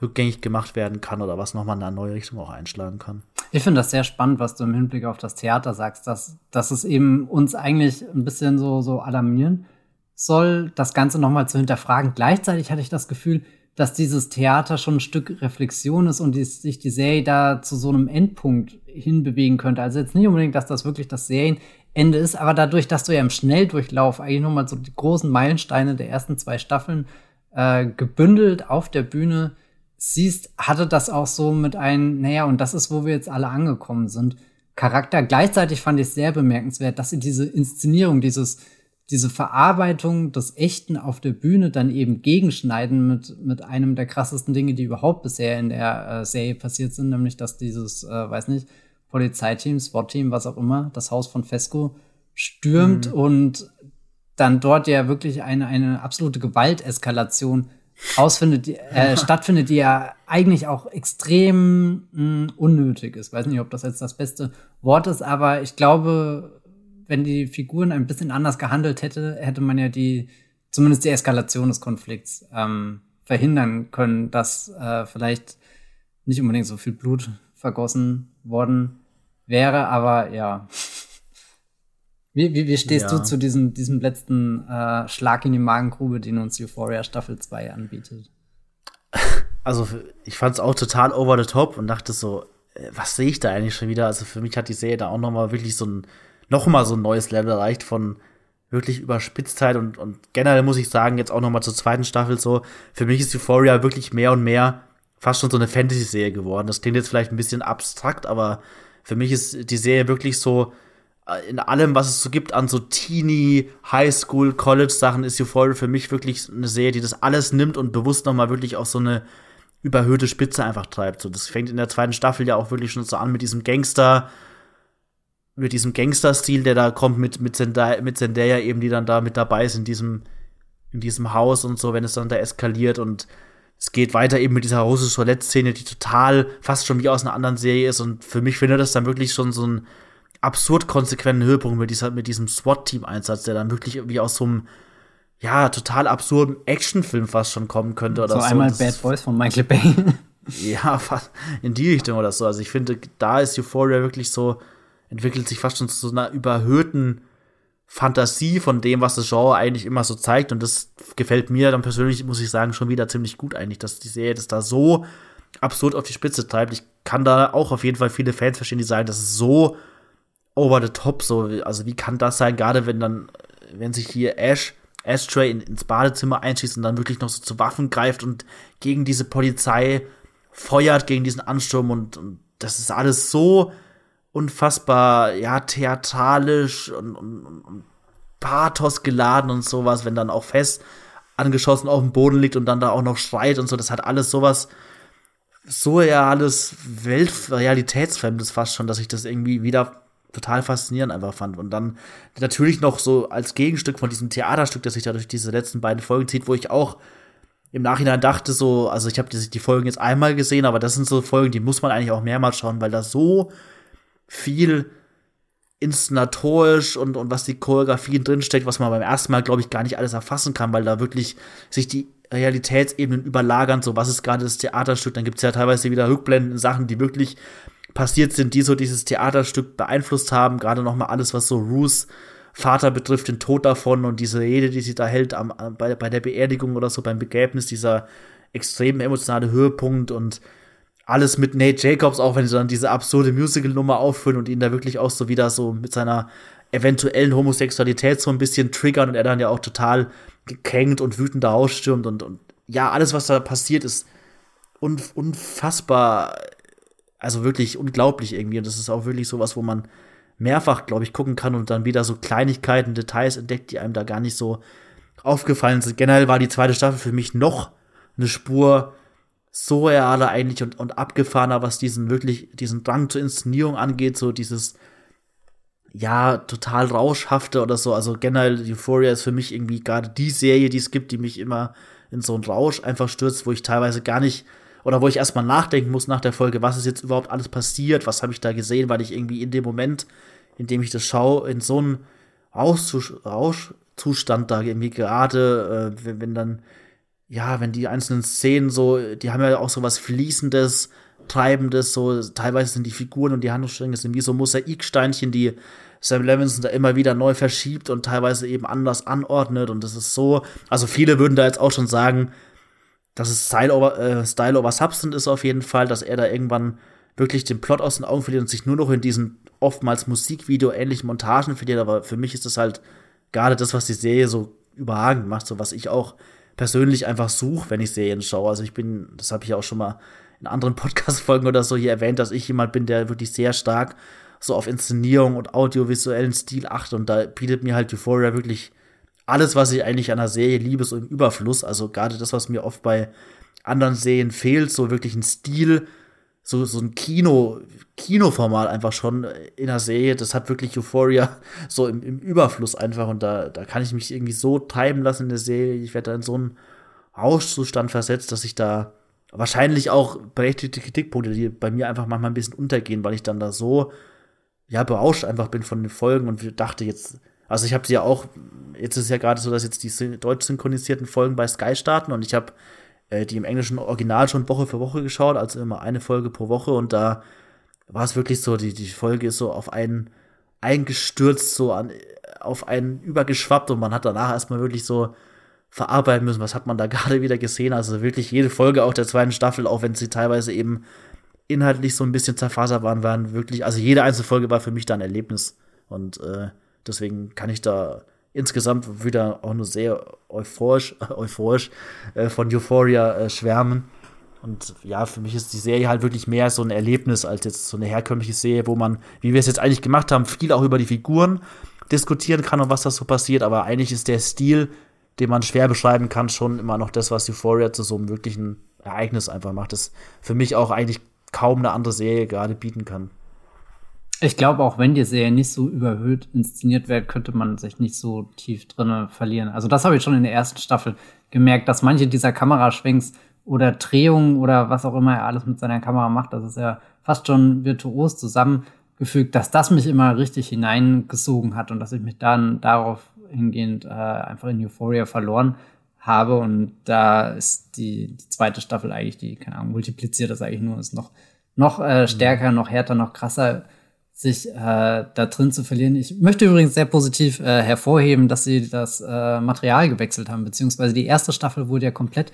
rückgängig gemacht werden kann oder was nochmal in eine neue Richtung auch einschlagen kann.
Ich finde das sehr spannend, was du im Hinblick auf das Theater sagst, dass, dass es eben uns eigentlich ein bisschen so, so alarmieren soll, das Ganze nochmal zu hinterfragen. Gleichzeitig hatte ich das Gefühl, dass dieses Theater schon ein Stück Reflexion ist und die, sich die Serie da zu so einem Endpunkt hinbewegen könnte. Also jetzt nicht unbedingt, dass das wirklich das Serienende ist, aber dadurch, dass du ja im Schnelldurchlauf eigentlich nochmal so die großen Meilensteine der ersten zwei Staffeln äh, gebündelt auf der Bühne siehst, hatte das auch so mit einem, naja, und das ist, wo wir jetzt alle angekommen sind, Charakter. Gleichzeitig fand ich es sehr bemerkenswert, dass sie diese Inszenierung, dieses, diese Verarbeitung des Echten auf der Bühne dann eben gegenschneiden mit, mit einem der krassesten Dinge, die überhaupt bisher in der äh, Serie passiert sind, nämlich dass dieses, äh, weiß nicht, Polizeiteam, SWAT-Team, was auch immer, das Haus von Fesco stürmt mhm. und dann dort ja wirklich eine, eine absolute Gewalteskalation ausfindet, äh, [LAUGHS] stattfindet, die ja eigentlich auch extrem mh, hm, unnötig ist. Weiß nicht, ob das jetzt das beste Wort ist, aber ich glaube, wenn die Figuren ein bisschen anders gehandelt hätte, hätte man ja die, zumindest die Eskalation des Konflikts ähm, verhindern können, dass äh, vielleicht nicht unbedingt so viel Blut vergossen worden wäre, aber ja. Wie, wie, wie stehst ja. du zu diesem, diesem letzten äh, Schlag in die Magengrube, den uns Euphoria Staffel 2 anbietet? [LAUGHS]
Also, ich fand es auch total over the top und dachte so, äh, was sehe ich da eigentlich schon wieder? Also, für mich hat die Serie da auch noch mal wirklich so ein, noch mal so ein neues Level erreicht von wirklich Überspitztheit und, und generell muss ich sagen, jetzt auch noch mal zur zweiten Staffel so, für mich ist Euphoria wirklich mehr und mehr fast schon so eine Fantasy-Serie geworden. Das klingt jetzt vielleicht ein bisschen abstrakt, aber für mich ist die Serie wirklich so, in allem, was es so gibt an so Teenie, Highschool, College-Sachen, ist Euphoria für mich wirklich eine Serie, die das alles nimmt und bewusst nochmal wirklich auf so eine überhöhte Spitze einfach treibt. So, das fängt in der zweiten Staffel ja auch wirklich schon so an mit diesem Gangster, mit diesem Gangster-Stil, der da kommt mit, mit, Zendaya, mit Zendaya eben, die dann da mit dabei ist in diesem, in diesem Haus und so, wenn es dann da eskaliert und es geht weiter eben mit dieser russischen Toilette-Szene, die total fast schon wie aus einer anderen Serie ist und für mich findet das dann wirklich schon so ein absurd konsequenten Höhepunkt mit, dieser, mit diesem SWAT-Team-Einsatz, der dann wirklich wie aus so einem ja, total absurden Actionfilm fast schon kommen könnte oder
so. So einmal Bad Boys von Michael Bay. [LAUGHS]
ja, fast in die Richtung oder so. Also ich finde, da ist Euphoria wirklich so, entwickelt sich fast schon zu so einer überhöhten Fantasie von dem, was das Genre eigentlich immer so zeigt. Und das gefällt mir dann persönlich, muss ich sagen, schon wieder ziemlich gut eigentlich, dass die Serie das da so absurd auf die Spitze treibt. Ich kann da auch auf jeden Fall viele Fans verstehen, die sagen, das ist so over the top, so, also wie kann das sein, gerade wenn dann, wenn sich hier Ash, Ashtray in, ins Badezimmer einschießt und dann wirklich noch so zu Waffen greift und gegen diese Polizei feuert, gegen diesen Ansturm und, und das ist alles so unfassbar, ja, theatralisch und, und, und Pathos geladen und sowas, wenn dann auch fest angeschossen auf dem Boden liegt und dann da auch noch schreit und so, das hat alles sowas, so ja alles Weltrealitätsfremdes fast schon, dass ich das irgendwie wieder total faszinierend einfach fand. Und dann natürlich noch so als Gegenstück von diesem Theaterstück, das sich da durch diese letzten beiden Folgen zieht, wo ich auch im Nachhinein dachte so, also ich habe die, Folgen jetzt einmal gesehen, aber das sind so Folgen, die muss man eigentlich auch mehrmals schauen, weil da so viel inszenatorisch und, und was die Choreografien drinsteckt, was man beim ersten Mal, glaube ich, gar nicht alles erfassen kann, weil da wirklich sich die Realitätsebenen überlagern, so was ist gerade das Theaterstück, dann gibt es ja teilweise wieder Rückblenden, Sachen, die wirklich passiert sind, die so dieses Theaterstück beeinflusst haben. Gerade noch mal alles, was so Ruths Vater betrifft, den Tod davon und diese Rede, die sie da hält am, bei, bei der Beerdigung oder so, beim Begräbnis, dieser extrem emotionale Höhepunkt und alles mit Nate Jacobs, auch wenn sie dann diese absurde Musical-Nummer aufführen und ihn da wirklich auch so wieder so mit seiner eventuellen Homosexualität so ein bisschen triggern und er dann ja auch total gekränkt und wütend da ausstürmt und, und ja, alles, was da passiert, ist unfassbar also wirklich unglaublich irgendwie. Und das ist auch wirklich sowas, wo man mehrfach, glaube ich, gucken kann und dann wieder so Kleinigkeiten, Details entdeckt, die einem da gar nicht so aufgefallen sind. Generell war die zweite Staffel für mich noch eine Spur so realer eigentlich und, und abgefahrener, was diesen wirklich, diesen Drang zur Inszenierung angeht, so dieses, ja, total rauschhafte oder so. Also generell Euphoria ist für mich irgendwie gerade die Serie, die es gibt, die mich immer in so einen Rausch einfach stürzt, wo ich teilweise gar nicht oder wo ich erstmal nachdenken muss nach der Folge, was ist jetzt überhaupt alles passiert, was habe ich da gesehen, weil ich irgendwie in dem Moment, in dem ich das schaue, in so einem Rauschzustand da irgendwie gerade, äh, wenn, wenn dann, ja, wenn die einzelnen Szenen so, die haben ja auch so was Fließendes, Treibendes, so teilweise sind die Figuren und die Handlungsstränge sind wie so Mosaiksteinchen, die Sam Levinson da immer wieder neu verschiebt und teilweise eben anders anordnet und das ist so, also viele würden da jetzt auch schon sagen, dass es Style over, äh, Style over Substance ist auf jeden Fall, dass er da irgendwann wirklich den Plot aus den Augen verliert und sich nur noch in diesen oftmals Musikvideo-ähnlichen Montagen verliert. Aber für mich ist das halt gerade das, was die Serie so überragend macht, so was ich auch persönlich einfach suche, wenn ich Serien schaue. Also ich bin, das habe ich auch schon mal in anderen [LAUGHS] Podcast-Folgen oder so hier erwähnt, dass ich jemand bin, der wirklich sehr stark so auf Inszenierung und audiovisuellen Stil achtet. Und da bietet mir halt Euphoria wirklich alles, was ich eigentlich an einer Serie liebe, so im Überfluss. Also gerade das, was mir oft bei anderen Serien fehlt, so wirklich ein Stil, so, so ein Kino, Kinoformat einfach schon in der Serie. Das hat wirklich Euphoria [LAUGHS] so im, im Überfluss einfach. Und da, da kann ich mich irgendwie so treiben lassen in der Serie. Ich werde da in so einen Rauschzustand versetzt, dass ich da wahrscheinlich auch berechtigte Kritikpunkte, die bei mir einfach manchmal ein bisschen untergehen, weil ich dann da so ja berauscht einfach bin von den Folgen und dachte jetzt, also ich habe sie ja auch, jetzt ist es ja gerade so, dass jetzt die deutsch synchronisierten Folgen bei Sky starten und ich habe äh, die im englischen Original schon Woche für Woche geschaut, also immer eine Folge pro Woche und da war es wirklich so, die, die Folge ist so auf einen eingestürzt, so an, auf einen übergeschwappt und man hat danach erstmal wirklich so verarbeiten müssen, was hat man da [LAUGHS] gerade wieder gesehen. Also wirklich jede Folge auch der zweiten Staffel, auch wenn sie teilweise eben inhaltlich so ein bisschen zerfasert waren, waren wirklich, also jede einzelne Folge war für mich da ein Erlebnis. Und äh, deswegen kann ich da insgesamt wieder auch nur sehr euphorisch, [LAUGHS] euphorisch äh, von Euphoria äh, schwärmen. Und ja, für mich ist die Serie halt wirklich mehr so ein Erlebnis als jetzt so eine herkömmliche Serie, wo man, wie wir es jetzt eigentlich gemacht haben, viel auch über die Figuren diskutieren kann und was da so passiert. Aber eigentlich ist der Stil, den man schwer beschreiben kann, schon immer noch das, was Euphoria zu so einem wirklichen Ereignis einfach macht. Das für mich auch eigentlich kaum eine andere Serie gerade bieten kann.
Ich glaube, auch wenn die Serie nicht so überhöht inszeniert wird, könnte man sich nicht so tief drinne verlieren. Also das habe ich schon in der ersten Staffel gemerkt, dass manche dieser Kameraschwenks oder Drehungen oder was auch immer er alles mit seiner Kamera macht, das ist ja fast schon virtuos zusammengefügt, dass das mich immer richtig hineingesogen hat und dass ich mich dann darauf hingehend äh, einfach in Euphoria verloren habe und da ist die, die zweite Staffel eigentlich, die, keine Ahnung, multipliziert das eigentlich nur, ist noch, noch äh, mhm. stärker, noch härter, noch krasser sich äh, da drin zu verlieren. Ich möchte übrigens sehr positiv äh, hervorheben, dass sie das äh, Material gewechselt haben, beziehungsweise die erste Staffel wurde ja komplett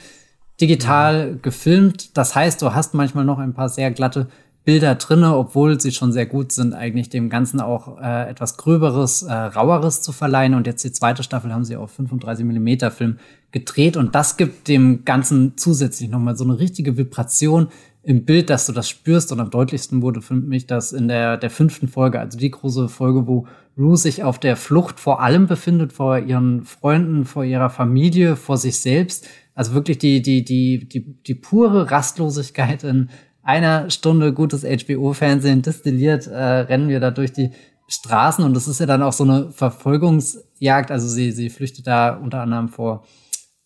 digital mhm. gefilmt. Das heißt, du hast manchmal noch ein paar sehr glatte Bilder drinne, obwohl sie schon sehr gut sind, eigentlich dem Ganzen auch äh, etwas gröberes, äh, raueres zu verleihen. Und jetzt die zweite Staffel haben sie auf 35 Millimeter Film gedreht und das gibt dem Ganzen zusätzlich nochmal so eine richtige Vibration, im Bild, dass du das spürst. Und am deutlichsten wurde für mich das in der, der fünften Folge, also die große Folge, wo Rue sich auf der Flucht vor allem befindet, vor ihren Freunden, vor ihrer Familie, vor sich selbst. Also wirklich die, die, die, die, die pure Rastlosigkeit in einer Stunde gutes HBO-Fernsehen destilliert, äh, rennen wir da durch die Straßen und das ist ja dann auch so eine Verfolgungsjagd. Also sie, sie flüchtet da unter anderem vor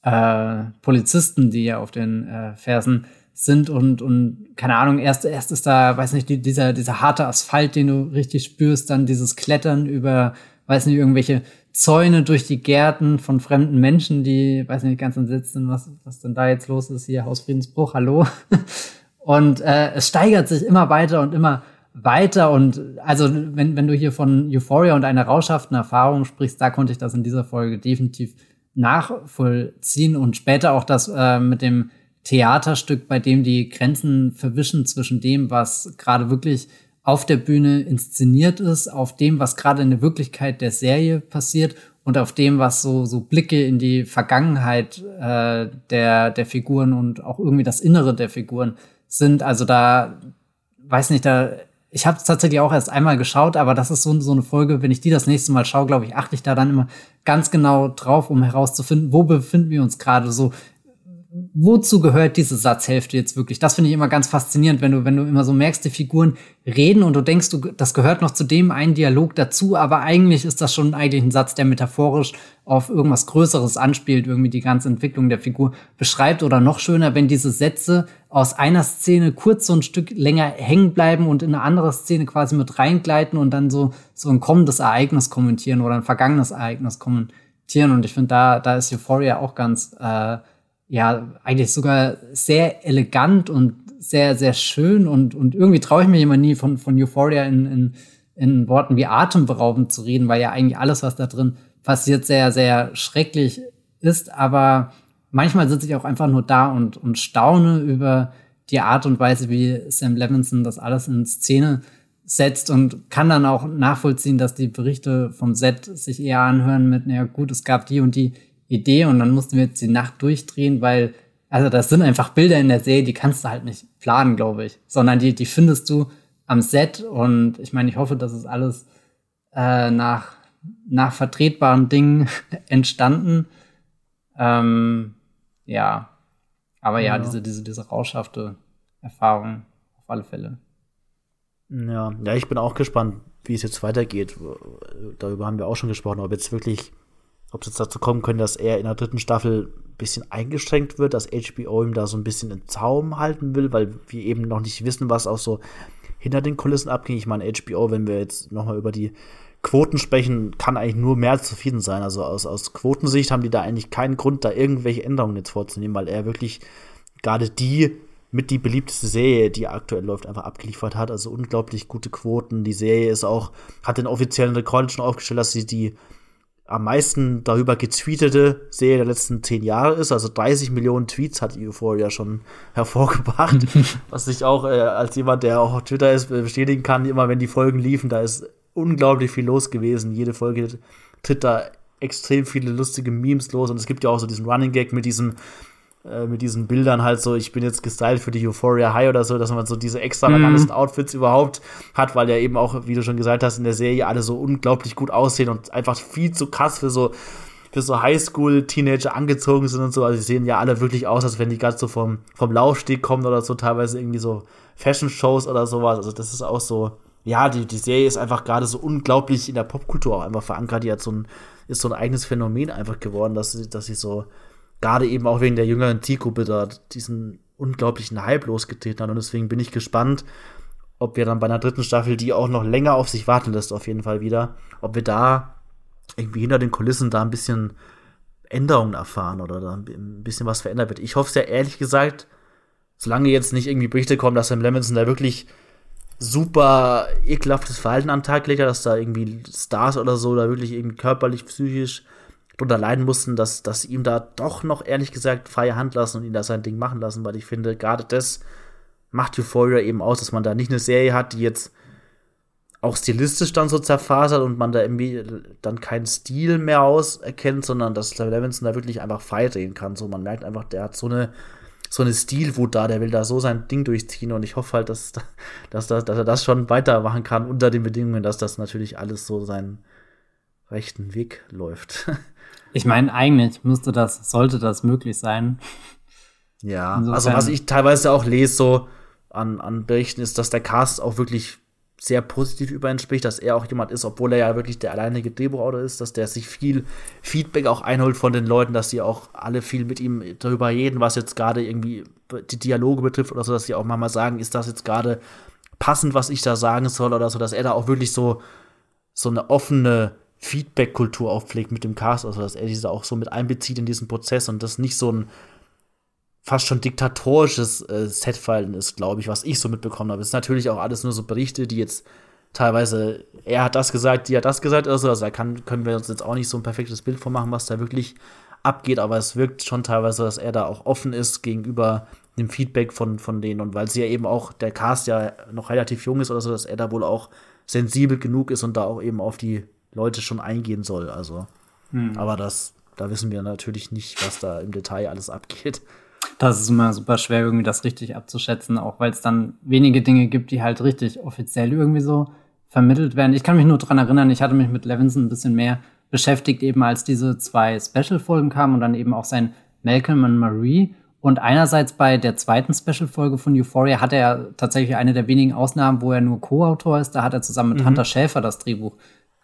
äh, Polizisten, die ja auf den äh, Fersen sind und, und keine Ahnung, erst, erst ist da, weiß nicht, die, dieser, dieser harte Asphalt, den du richtig spürst, dann dieses Klettern über, weiß nicht, irgendwelche Zäune durch die Gärten von fremden Menschen, die, weiß nicht, ganz entsetzt sind, was, was denn da jetzt los ist, hier Hausfriedensbruch, hallo. [LAUGHS] Und äh, es steigert sich immer weiter und immer weiter und also wenn, wenn du hier von Euphoria und einer rauschhaften Erfahrung sprichst, da konnte ich das in dieser Folge definitiv nachvollziehen und später auch das äh, mit dem Theaterstück, bei dem die Grenzen verwischen zwischen dem, was gerade wirklich auf der Bühne inszeniert ist, auf dem, was gerade in der Wirklichkeit der Serie passiert und auf dem, was so, so Blicke in die Vergangenheit äh, der, der Figuren und auch irgendwie das Innere der Figuren sind. Also da, weiß nicht, da, ich habe es tatsächlich auch erst einmal geschaut, aber das ist so, so eine Folge, wenn ich die das nächste Mal schaue, glaube ich, achte ich da dann immer ganz genau drauf, um herauszufinden, wo befinden wir uns gerade so wozu gehört diese Satzhälfte jetzt wirklich? Das finde ich immer ganz faszinierend, wenn du, wenn du immer so merkst, die Figuren reden und du denkst, du, das gehört noch zu dem einen Dialog dazu, aber eigentlich ist das schon eigentlich ein Satz, der metaphorisch auf irgendwas Größeres anspielt, irgendwie die ganze Entwicklung der Figur beschreibt oder noch schöner, wenn diese Sätze aus einer Szene kurz so ein Stück länger hängen bleiben und in eine andere Szene quasi mit reingleiten und dann so, so ein kommendes Ereignis kommentieren oder ein vergangenes Ereignis kommentieren und ich finde, da, da ist Euphoria auch ganz, äh, ja, eigentlich sogar sehr elegant und sehr, sehr schön und, und irgendwie traue ich mir immer nie von, von Euphoria in, in, in Worten wie atemberaubend zu reden, weil ja eigentlich alles, was da drin passiert, sehr, sehr schrecklich ist. Aber manchmal sitze ich auch einfach nur da und, und staune über die Art und Weise, wie Sam Levinson das alles in Szene setzt und kann dann auch nachvollziehen, dass die Berichte vom Set sich eher anhören mit, naja gut, es gab die und die Idee und dann mussten wir jetzt die Nacht durchdrehen, weil, also das sind einfach Bilder in der Serie, die kannst du halt nicht planen, glaube ich, sondern die, die findest du am Set und ich meine, ich hoffe, dass es alles äh, nach, nach vertretbaren Dingen [LAUGHS] entstanden. Ähm, ja, aber ja, ja, diese, diese, diese rauschhafte Erfahrung auf alle Fälle.
Ja, ja, ich bin auch gespannt, wie es jetzt weitergeht. Darüber haben wir auch schon gesprochen, ob jetzt wirklich, ob es jetzt dazu kommen könnte, dass er in der dritten Staffel ein bisschen eingeschränkt wird, dass HBO ihm da so ein bisschen in Zaum halten will, weil wir eben noch nicht wissen, was auch so hinter den Kulissen abging. Ich meine, HBO, wenn wir jetzt nochmal über die Quoten sprechen, kann eigentlich nur mehr zufrieden sein. Also aus, aus Quotensicht haben die da eigentlich keinen Grund, da irgendwelche Änderungen jetzt vorzunehmen, weil er wirklich gerade die mit die beliebteste Serie, die aktuell läuft, einfach abgeliefert hat. Also unglaublich gute Quoten. Die Serie ist auch, hat den offiziellen Rekord schon aufgestellt, dass sie die am meisten darüber getweetete Serie der letzten zehn Jahre ist. Also 30 Millionen Tweets hat Euphoria schon [LAUGHS] hervorgebracht. [LAUGHS] was ich auch äh, als jemand, der auch auf Twitter ist, bestätigen kann, immer wenn die Folgen liefen, da ist unglaublich viel los gewesen. Jede Folge tritt da extrem viele lustige Memes los und es gibt ja auch so diesen Running Gag mit diesem äh, mit diesen Bildern halt so, ich bin jetzt gestylt für die Euphoria High oder so, dass man so diese extravagantesten mhm. Outfits überhaupt hat, weil ja eben auch, wie du schon gesagt hast, in der Serie alle so unglaublich gut aussehen und einfach viel zu krass für so für so Highschool-Teenager angezogen sind und so. Also sie sehen ja alle wirklich aus, als wenn die gerade so vom, vom Laufsteg kommen oder so, teilweise irgendwie so Fashion-Shows oder sowas. Also das ist auch so, ja, die, die Serie ist einfach gerade so unglaublich in der Popkultur auch einfach verankert. Die hat so ein, ist so ein eigenes Phänomen einfach geworden, dass sie, dass sie so gerade eben auch wegen der jüngeren Zielgruppe da diesen unglaublichen Hype losgetreten hat. Und deswegen bin ich gespannt, ob wir dann bei einer dritten Staffel, die auch noch länger auf sich warten lässt, auf jeden Fall wieder, ob wir da irgendwie hinter den Kulissen da ein bisschen Änderungen erfahren oder da ein bisschen was verändert wird. Ich hoffe es ja ehrlich gesagt, solange jetzt nicht irgendwie Berichte kommen, dass Sam Levinson da wirklich super ekelhaftes Verhalten an den Tag legt, dass da irgendwie Stars oder so da wirklich irgendwie körperlich, psychisch drunter leiden mussten, dass, dass ihm da doch noch ehrlich gesagt freie Hand lassen und ihn da sein Ding machen lassen, weil ich finde, gerade das macht Euphoria eben aus, dass man da nicht eine Serie hat, die jetzt auch stilistisch dann so zerfasert und man da irgendwie dann keinen Stil mehr auserkennt, sondern dass Levinson da wirklich einfach frei drehen kann. So, man merkt einfach, der hat so eine, so eine Stilwut da, der will da so sein Ding durchziehen und ich hoffe halt, dass, dass, dass, dass er das schon weitermachen kann unter den Bedingungen, dass das natürlich alles so seinen rechten Weg läuft. [LAUGHS]
Ich meine, eigentlich müsste das, sollte das möglich sein.
Ja, Insofern. also was ich teilweise auch lese, so an, an Berichten, ist, dass der Cast auch wirklich sehr positiv über ihn spricht, dass er auch jemand ist, obwohl er ja wirklich der alleinige Drehbuchautor ist, dass der sich viel Feedback auch einholt von den Leuten, dass sie auch alle viel mit ihm darüber reden, was jetzt gerade irgendwie die Dialoge betrifft oder so, dass sie auch manchmal sagen, ist das jetzt gerade passend, was ich da sagen soll oder so, dass er da auch wirklich so, so eine offene Feedback-Kultur aufpflegt mit dem Cast, also dass er diese auch so mit einbezieht in diesen Prozess und das nicht so ein fast schon diktatorisches äh, Setverhalten ist, glaube ich, was ich so mitbekommen habe. Es ist natürlich auch alles nur so Berichte, die jetzt teilweise, er hat das gesagt, die hat das gesagt, also, also da kann, können wir uns jetzt auch nicht so ein perfektes Bild von machen, was da wirklich abgeht, aber es wirkt schon teilweise, dass er da auch offen ist gegenüber dem Feedback von, von denen und weil sie ja eben auch, der Cast ja noch relativ jung ist oder so, dass er da wohl auch sensibel genug ist und da auch eben auf die Leute schon eingehen soll. Also, hm. aber das, da wissen wir natürlich nicht, was da im Detail alles abgeht.
Das ist immer super schwer, irgendwie das richtig abzuschätzen, auch weil es dann wenige Dinge gibt, die halt richtig offiziell irgendwie so vermittelt werden. Ich kann mich nur dran erinnern, ich hatte mich mit Levinson ein bisschen mehr beschäftigt, eben als diese zwei Special-Folgen kamen und dann eben auch sein Malcolm und Marie. Und einerseits bei der zweiten Special-Folge von Euphoria hat er tatsächlich eine der wenigen Ausnahmen, wo er nur Co-Autor ist. Da hat er zusammen mit mhm. Hunter Schäfer das Drehbuch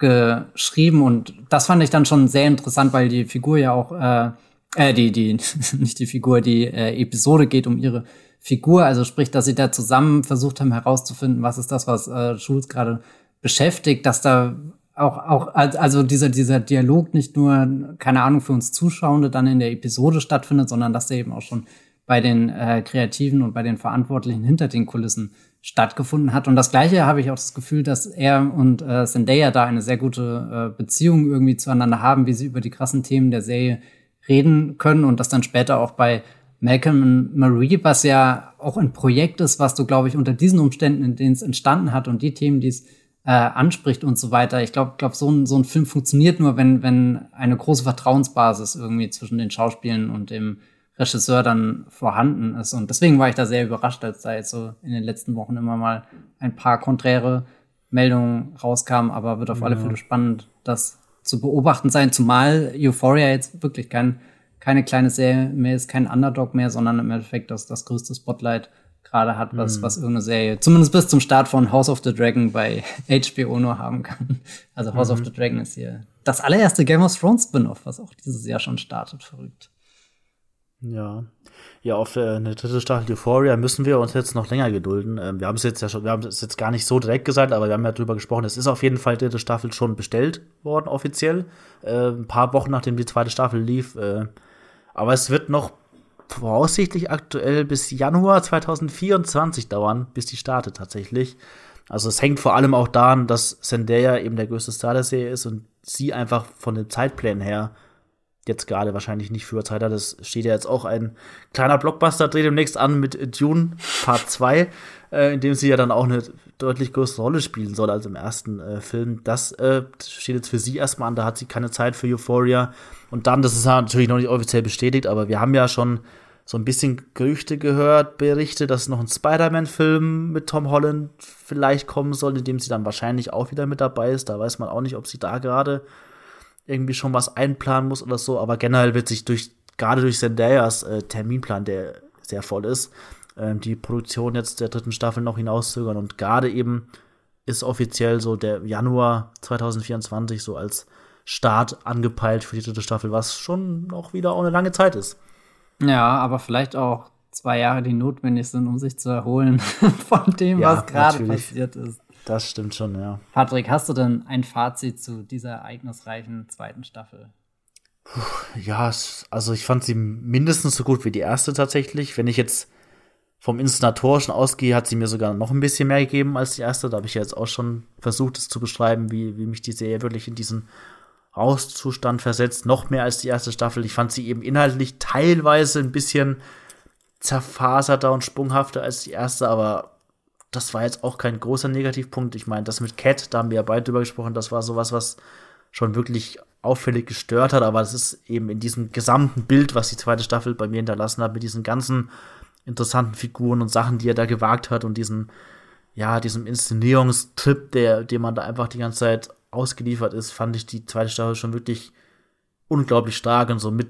geschrieben und das fand ich dann schon sehr interessant, weil die Figur ja auch, äh, äh die, die, [LAUGHS] nicht die Figur, die äh, Episode geht um ihre Figur, also sprich, dass sie da zusammen versucht haben herauszufinden, was ist das, was äh, Schulz gerade beschäftigt, dass da auch, auch, also dieser, dieser Dialog nicht nur, keine Ahnung, für uns Zuschauende dann in der Episode stattfindet, sondern dass der eben auch schon bei den äh, Kreativen und bei den Verantwortlichen hinter den Kulissen stattgefunden hat. Und das Gleiche habe ich auch das Gefühl, dass er und äh, Zendaya da eine sehr gute äh, Beziehung irgendwie zueinander haben, wie sie über die krassen Themen der Serie reden können und das dann später auch bei Malcolm und Marie, was ja auch ein Projekt ist, was du, glaube ich, unter diesen Umständen, in denen es entstanden hat und die Themen, die es äh, anspricht und so weiter. Ich glaube, glaub, so, ein, so ein Film funktioniert nur, wenn, wenn eine große Vertrauensbasis irgendwie zwischen den Schauspielern und dem Regisseur dann vorhanden ist. Und deswegen war ich da sehr überrascht, als da jetzt so in den letzten Wochen immer mal ein paar konträre Meldungen rauskamen. Aber wird auf ja. alle Fälle spannend, das zu beobachten sein, zumal Euphoria jetzt wirklich kein, keine kleine Serie mehr ist, kein Underdog mehr, sondern im Endeffekt das, das größte Spotlight gerade hat, was, mm. was irgendeine Serie, zumindest bis zum Start von House of the Dragon bei [LAUGHS] HBO nur haben kann. Also House mm. of mhm. the Dragon ist hier das allererste Game of Thrones Spin-off, was auch dieses Jahr schon startet. Verrückt.
Ja. Ja, auf äh, eine dritte Staffel Euphoria müssen wir uns jetzt noch länger gedulden. Ähm, wir haben es jetzt ja schon, wir haben es jetzt gar nicht so direkt gesagt, aber wir haben ja drüber gesprochen. Es ist auf jeden Fall dritte Staffel schon bestellt worden, offiziell. Äh, ein paar Wochen nachdem die zweite Staffel lief. Äh, aber es wird noch voraussichtlich aktuell bis Januar 2024 dauern, bis die startet tatsächlich. Also es hängt vor allem auch daran, dass Zendaya eben der größte Star der Serie ist und sie einfach von den Zeitplänen her jetzt gerade wahrscheinlich nicht für Zeit hat. Das steht ja jetzt auch ein kleiner Blockbuster, dreht demnächst an mit Dune Part 2, äh, in dem sie ja dann auch eine deutlich größere Rolle spielen soll als im ersten äh, Film. Das äh, steht jetzt für sie erstmal an, da hat sie keine Zeit für Euphoria. Und dann, das ist natürlich noch nicht offiziell bestätigt, aber wir haben ja schon so ein bisschen Gerüchte gehört, Berichte, dass noch ein Spider-Man-Film mit Tom Holland vielleicht kommen soll, in dem sie dann wahrscheinlich auch wieder mit dabei ist. Da weiß man auch nicht, ob sie da gerade irgendwie schon was einplanen muss oder so, aber generell wird sich durch, gerade durch Zendayas äh, Terminplan, der sehr voll ist, äh, die Produktion jetzt der dritten Staffel noch hinauszögern und gerade eben ist offiziell so der Januar 2024 so als Start angepeilt für die dritte Staffel, was schon noch wieder auch eine lange Zeit ist.
Ja, aber vielleicht auch zwei Jahre, die notwendig sind, um sich zu erholen [LAUGHS] von dem, ja, was gerade passiert ist.
Das stimmt schon, ja.
Patrick, hast du denn ein Fazit zu dieser ereignisreichen zweiten Staffel?
Puh, ja, also ich fand sie mindestens so gut wie die erste tatsächlich. Wenn ich jetzt vom Inszenatorischen ausgehe, hat sie mir sogar noch ein bisschen mehr gegeben als die erste. Da habe ich ja jetzt auch schon versucht, es zu beschreiben, wie, wie mich die Serie wirklich in diesen Auszustand versetzt. Noch mehr als die erste Staffel. Ich fand sie eben inhaltlich teilweise ein bisschen zerfaserter und sprunghafter als die erste, aber das war jetzt auch kein großer Negativpunkt. Ich meine, das mit Cat, da haben wir ja beide drüber gesprochen, das war sowas, was schon wirklich auffällig gestört hat, aber es ist eben in diesem gesamten Bild, was die zweite Staffel bei mir hinterlassen hat, mit diesen ganzen interessanten Figuren und Sachen, die er da gewagt hat und diesen, ja, diesem Inszenierungstrip, der, dem man da einfach die ganze Zeit ausgeliefert ist, fand ich die zweite Staffel schon wirklich unglaublich stark und so mit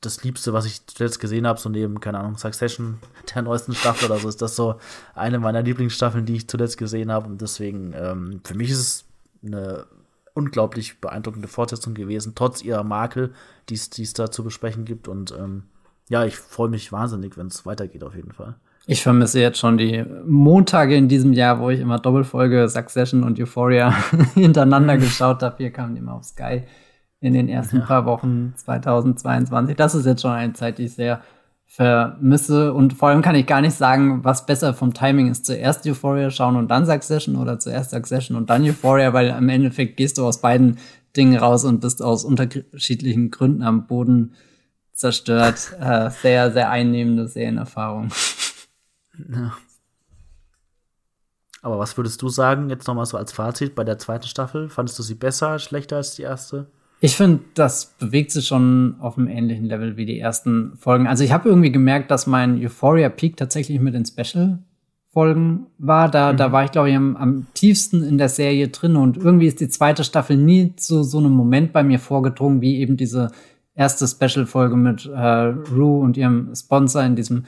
das Liebste, was ich zuletzt gesehen habe, so neben, keine Ahnung, Succession [LAUGHS] der neuesten Staffel oder so, ist das so eine meiner Lieblingsstaffeln, die ich zuletzt gesehen habe. Und deswegen, ähm, für mich ist es eine unglaublich beeindruckende Fortsetzung gewesen, trotz ihrer Makel, die es da zu besprechen gibt. Und ähm, ja, ich freue mich wahnsinnig, wenn es weitergeht, auf jeden Fall.
Ich vermisse jetzt schon die Montage in diesem Jahr, wo ich immer Doppelfolge Succession und Euphoria [LAUGHS] hintereinander [LAUGHS] geschaut habe. Hier kamen die immer auf Sky in den ersten ja. paar Wochen 2022. Das ist jetzt schon eine Zeit, die ich sehr vermisse. Und vor allem kann ich gar nicht sagen, was besser vom Timing ist. Zuerst Euphoria schauen und dann Succession oder zuerst Succession und dann Euphoria, weil im Endeffekt gehst du aus beiden Dingen raus und bist aus unterschiedlichen Gründen am Boden zerstört. [LAUGHS] Äh, sehr, sehr einnehmende Serienerfahrung. Ja.
Aber was würdest du sagen, jetzt nochmal so als Fazit bei der zweiten Staffel? Fandest du sie besser, schlechter als die erste?
Ich finde, das bewegt sich schon auf einem ähnlichen Level wie die ersten Folgen. Also ich habe irgendwie gemerkt, dass mein Euphoria Peak tatsächlich mit den Special-Folgen war. Da, mhm. da war ich, glaube ich, am, am, tiefsten in der Serie drin. Und irgendwie ist die zweite Staffel nie zu so einem Moment bei mir vorgedrungen, wie eben diese erste Special-Folge mit äh, Rue und ihrem Sponsor in diesem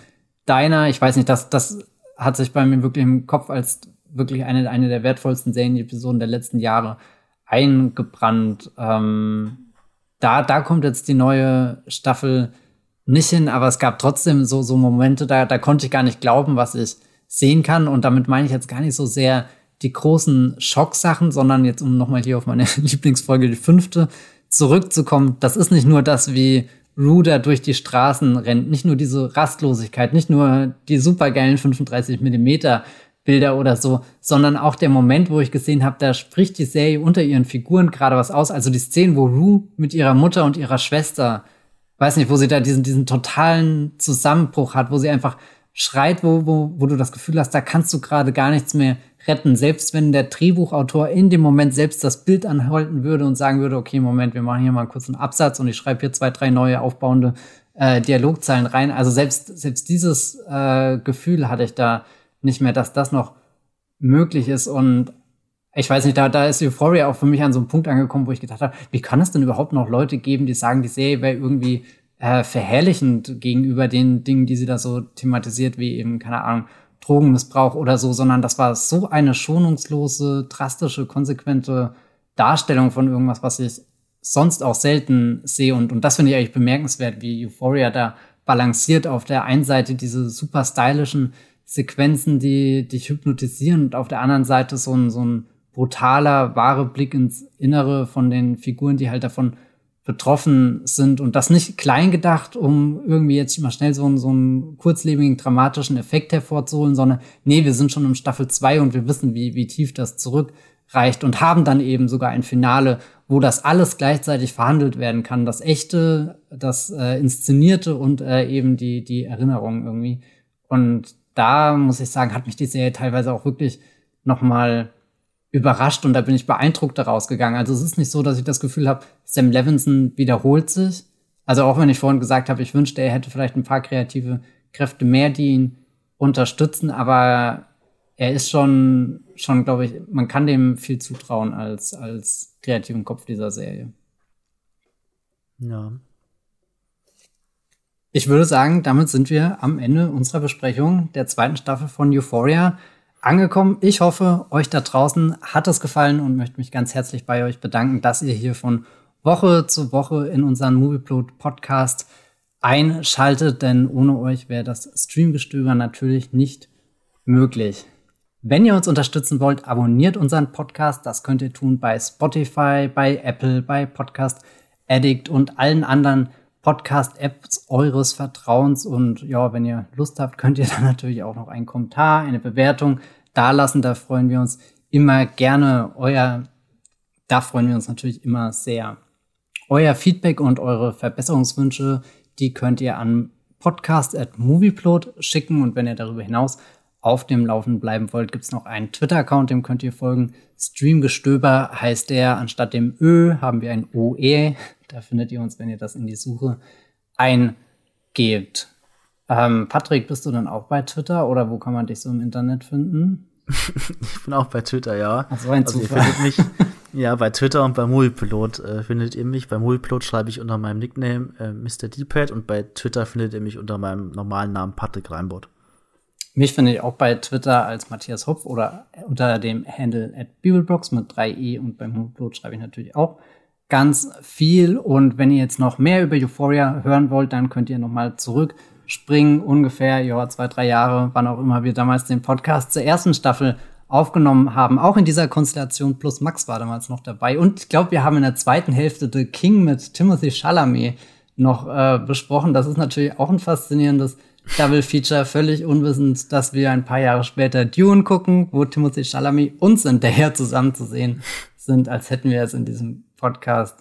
Diner. Ich weiß nicht, das, das hat sich bei mir wirklich im Kopf als wirklich eine, eine der wertvollsten Serien-Episoden der letzten Jahre eingebrannt. Ähm, da, da kommt jetzt die neue Staffel nicht hin, aber es gab trotzdem so, so Momente, da, da konnte ich gar nicht glauben, was ich sehen kann. Und damit meine ich jetzt gar nicht so sehr die großen Schocksachen, sondern jetzt, um nochmal hier auf meine [LAUGHS] Lieblingsfolge, die fünfte, zurückzukommen. Das ist nicht nur das, wie Ruder durch die Straßen rennt, nicht nur diese Rastlosigkeit, nicht nur die supergeilen 35 Millimeter Bilder oder so, sondern auch der Moment, wo ich gesehen habe, da spricht die Serie unter ihren Figuren gerade was aus. Also die Szenen, wo Rue mit ihrer Mutter und ihrer Schwester, weiß nicht, wo sie da diesen, diesen totalen Zusammenbruch hat, wo sie einfach schreit, wo, wo, wo du das Gefühl hast, da kannst du gerade gar nichts mehr retten. Selbst wenn der Drehbuchautor in dem Moment selbst das Bild anhalten würde und sagen würde, okay, Moment, wir machen hier mal kurz einen Absatz und ich schreibe hier zwei, drei neue aufbauende äh, Dialogzeilen rein. Also selbst, selbst dieses äh, Gefühl hatte ich da nicht mehr, dass das noch möglich ist. Und ich weiß nicht, da, da ist Euphoria auch für mich an so einem Punkt angekommen, wo ich gedacht habe, wie kann es denn überhaupt noch Leute geben, die sagen, die Serie wäre irgendwie äh, verherrlichend gegenüber den Dingen, die sie da so thematisiert, wie eben, keine Ahnung, Drogenmissbrauch oder so, sondern das war so eine schonungslose, drastische, konsequente Darstellung von irgendwas, was ich sonst auch selten sehe. Und, und das finde ich eigentlich bemerkenswert, wie Euphoria da balanciert auf der einen Seite diese super stylischen Sequenzen, die dich hypnotisieren und auf der anderen Seite so ein, so ein brutaler, wahre Blick ins Innere von den Figuren, die halt davon betroffen sind und das nicht klein gedacht, um irgendwie jetzt mal schnell so einen, so einen kurzlebigen, dramatischen Effekt hervorzuholen, sondern nee, wir sind schon im Staffel 2 und wir wissen, wie, wie tief das zurückreicht und haben dann eben sogar ein Finale, wo das alles gleichzeitig verhandelt werden kann. Das Echte, das äh, Inszenierte und äh, eben die, die Erinnerung irgendwie. Und da muss ich sagen, hat mich die Serie teilweise auch wirklich nochmal überrascht und da bin ich beeindruckt daraus gegangen. Also es ist nicht so, dass ich das Gefühl habe, Sam Levinson wiederholt sich. Also auch wenn ich vorhin gesagt habe, ich wünschte, er hätte vielleicht ein paar kreative Kräfte mehr, die ihn unterstützen, aber er ist schon, schon, glaube ich, man kann dem viel zutrauen als, als kreativen Kopf dieser Serie.
Ja.
Ich würde sagen, damit sind wir am Ende unserer Besprechung der zweiten Staffel von Euphoria angekommen. Ich hoffe, euch da draußen hat es gefallen und möchte mich ganz herzlich bei euch bedanken, dass ihr hier von Woche zu Woche in unseren Movieplot Podcast einschaltet, denn ohne euch wäre das Streamgestöber natürlich nicht möglich. Wenn ihr uns unterstützen wollt, abonniert unseren Podcast. Das könnt ihr tun bei Spotify, bei Apple, bei Podcast Addict und allen anderen Podcast-Apps eures Vertrauens. Und ja, wenn ihr Lust habt, könnt ihr [LAUGHS] dann natürlich auch noch einen Kommentar, eine Bewertung dalassen. Da freuen wir uns immer gerne. Euer, da freuen wir uns natürlich immer sehr. Euer Feedback und eure Verbesserungswünsche, die könnt ihr an podcast at movieplot schicken. Und wenn ihr darüber hinaus auf dem Laufen bleiben wollt, gibt's noch einen Twitter-Account, dem könnt ihr folgen. Streamgestöber heißt der. Anstatt dem Ö haben wir ein OE. Da findet ihr uns, wenn ihr das in die Suche eingebt. Ähm, Patrick, bist du dann auch bei Twitter oder wo kann man dich so im Internet finden? [LAUGHS]
ich bin auch bei Twitter, ja.
Ach, so ein
also
Zufall.
ihr findet mich, [LAUGHS] ja, bei Twitter und bei Moviepilot äh, findet ihr mich. Bei Moviepilot schreibe ich unter meinem Nickname äh, Mr. Deepad und bei Twitter findet ihr mich unter meinem normalen Namen Patrick Reinbott.
Mich finde ich auch bei Twitter als Matthias Hopf oder unter dem Handle at Bibelbox mit 3i und beim Moviepilot schreibe ich natürlich auch ganz viel. Und wenn ihr jetzt noch mehr über Euphoria hören wollt, dann könnt ihr noch mal zurückspringen, ungefähr, ja, zwei, drei Jahre, wann auch immer wir damals den Podcast zur ersten Staffel aufgenommen haben. Auch in dieser Konstellation plus Max war damals noch dabei. Und ich glaube, wir haben in der zweiten Hälfte The King mit Timothy Chalamet noch äh, besprochen. Das ist natürlich auch ein faszinierendes Double Feature, völlig unwissend, dass wir ein paar Jahre später Dune gucken, wo Timothy Chalamet uns hinterher zusammen zu sehen sind, als hätten wir es in diesem Podcast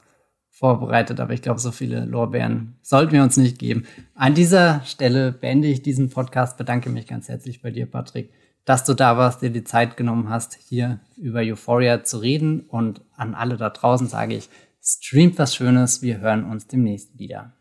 vorbereitet, aber ich glaube, so viele Lorbeeren sollten wir uns nicht geben. An dieser Stelle beende ich diesen Podcast, bedanke mich ganz herzlich bei dir, Patrick, dass du da warst, dir die Zeit genommen hast, hier über Euphoria zu reden. Und an alle da draußen sage ich, streamt was Schönes, wir hören uns demnächst wieder.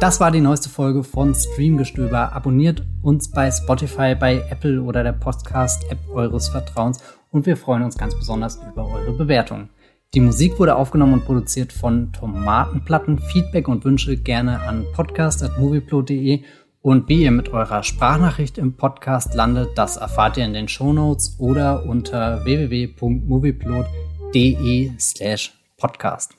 Das war die neueste Folge von Streamgestöber. Abonniert uns bei Spotify, bei Apple oder der Podcast-App eures Vertrauens und wir freuen uns ganz besonders über eure Bewertungen. Die Musik wurde aufgenommen und produziert von Tomatenplatten. Feedback und Wünsche gerne an podcast.movieplot.de und wie ihr mit eurer Sprachnachricht im Podcast landet, das erfahrt ihr in den Shownotes oder unter www.movieplot.de slash podcast.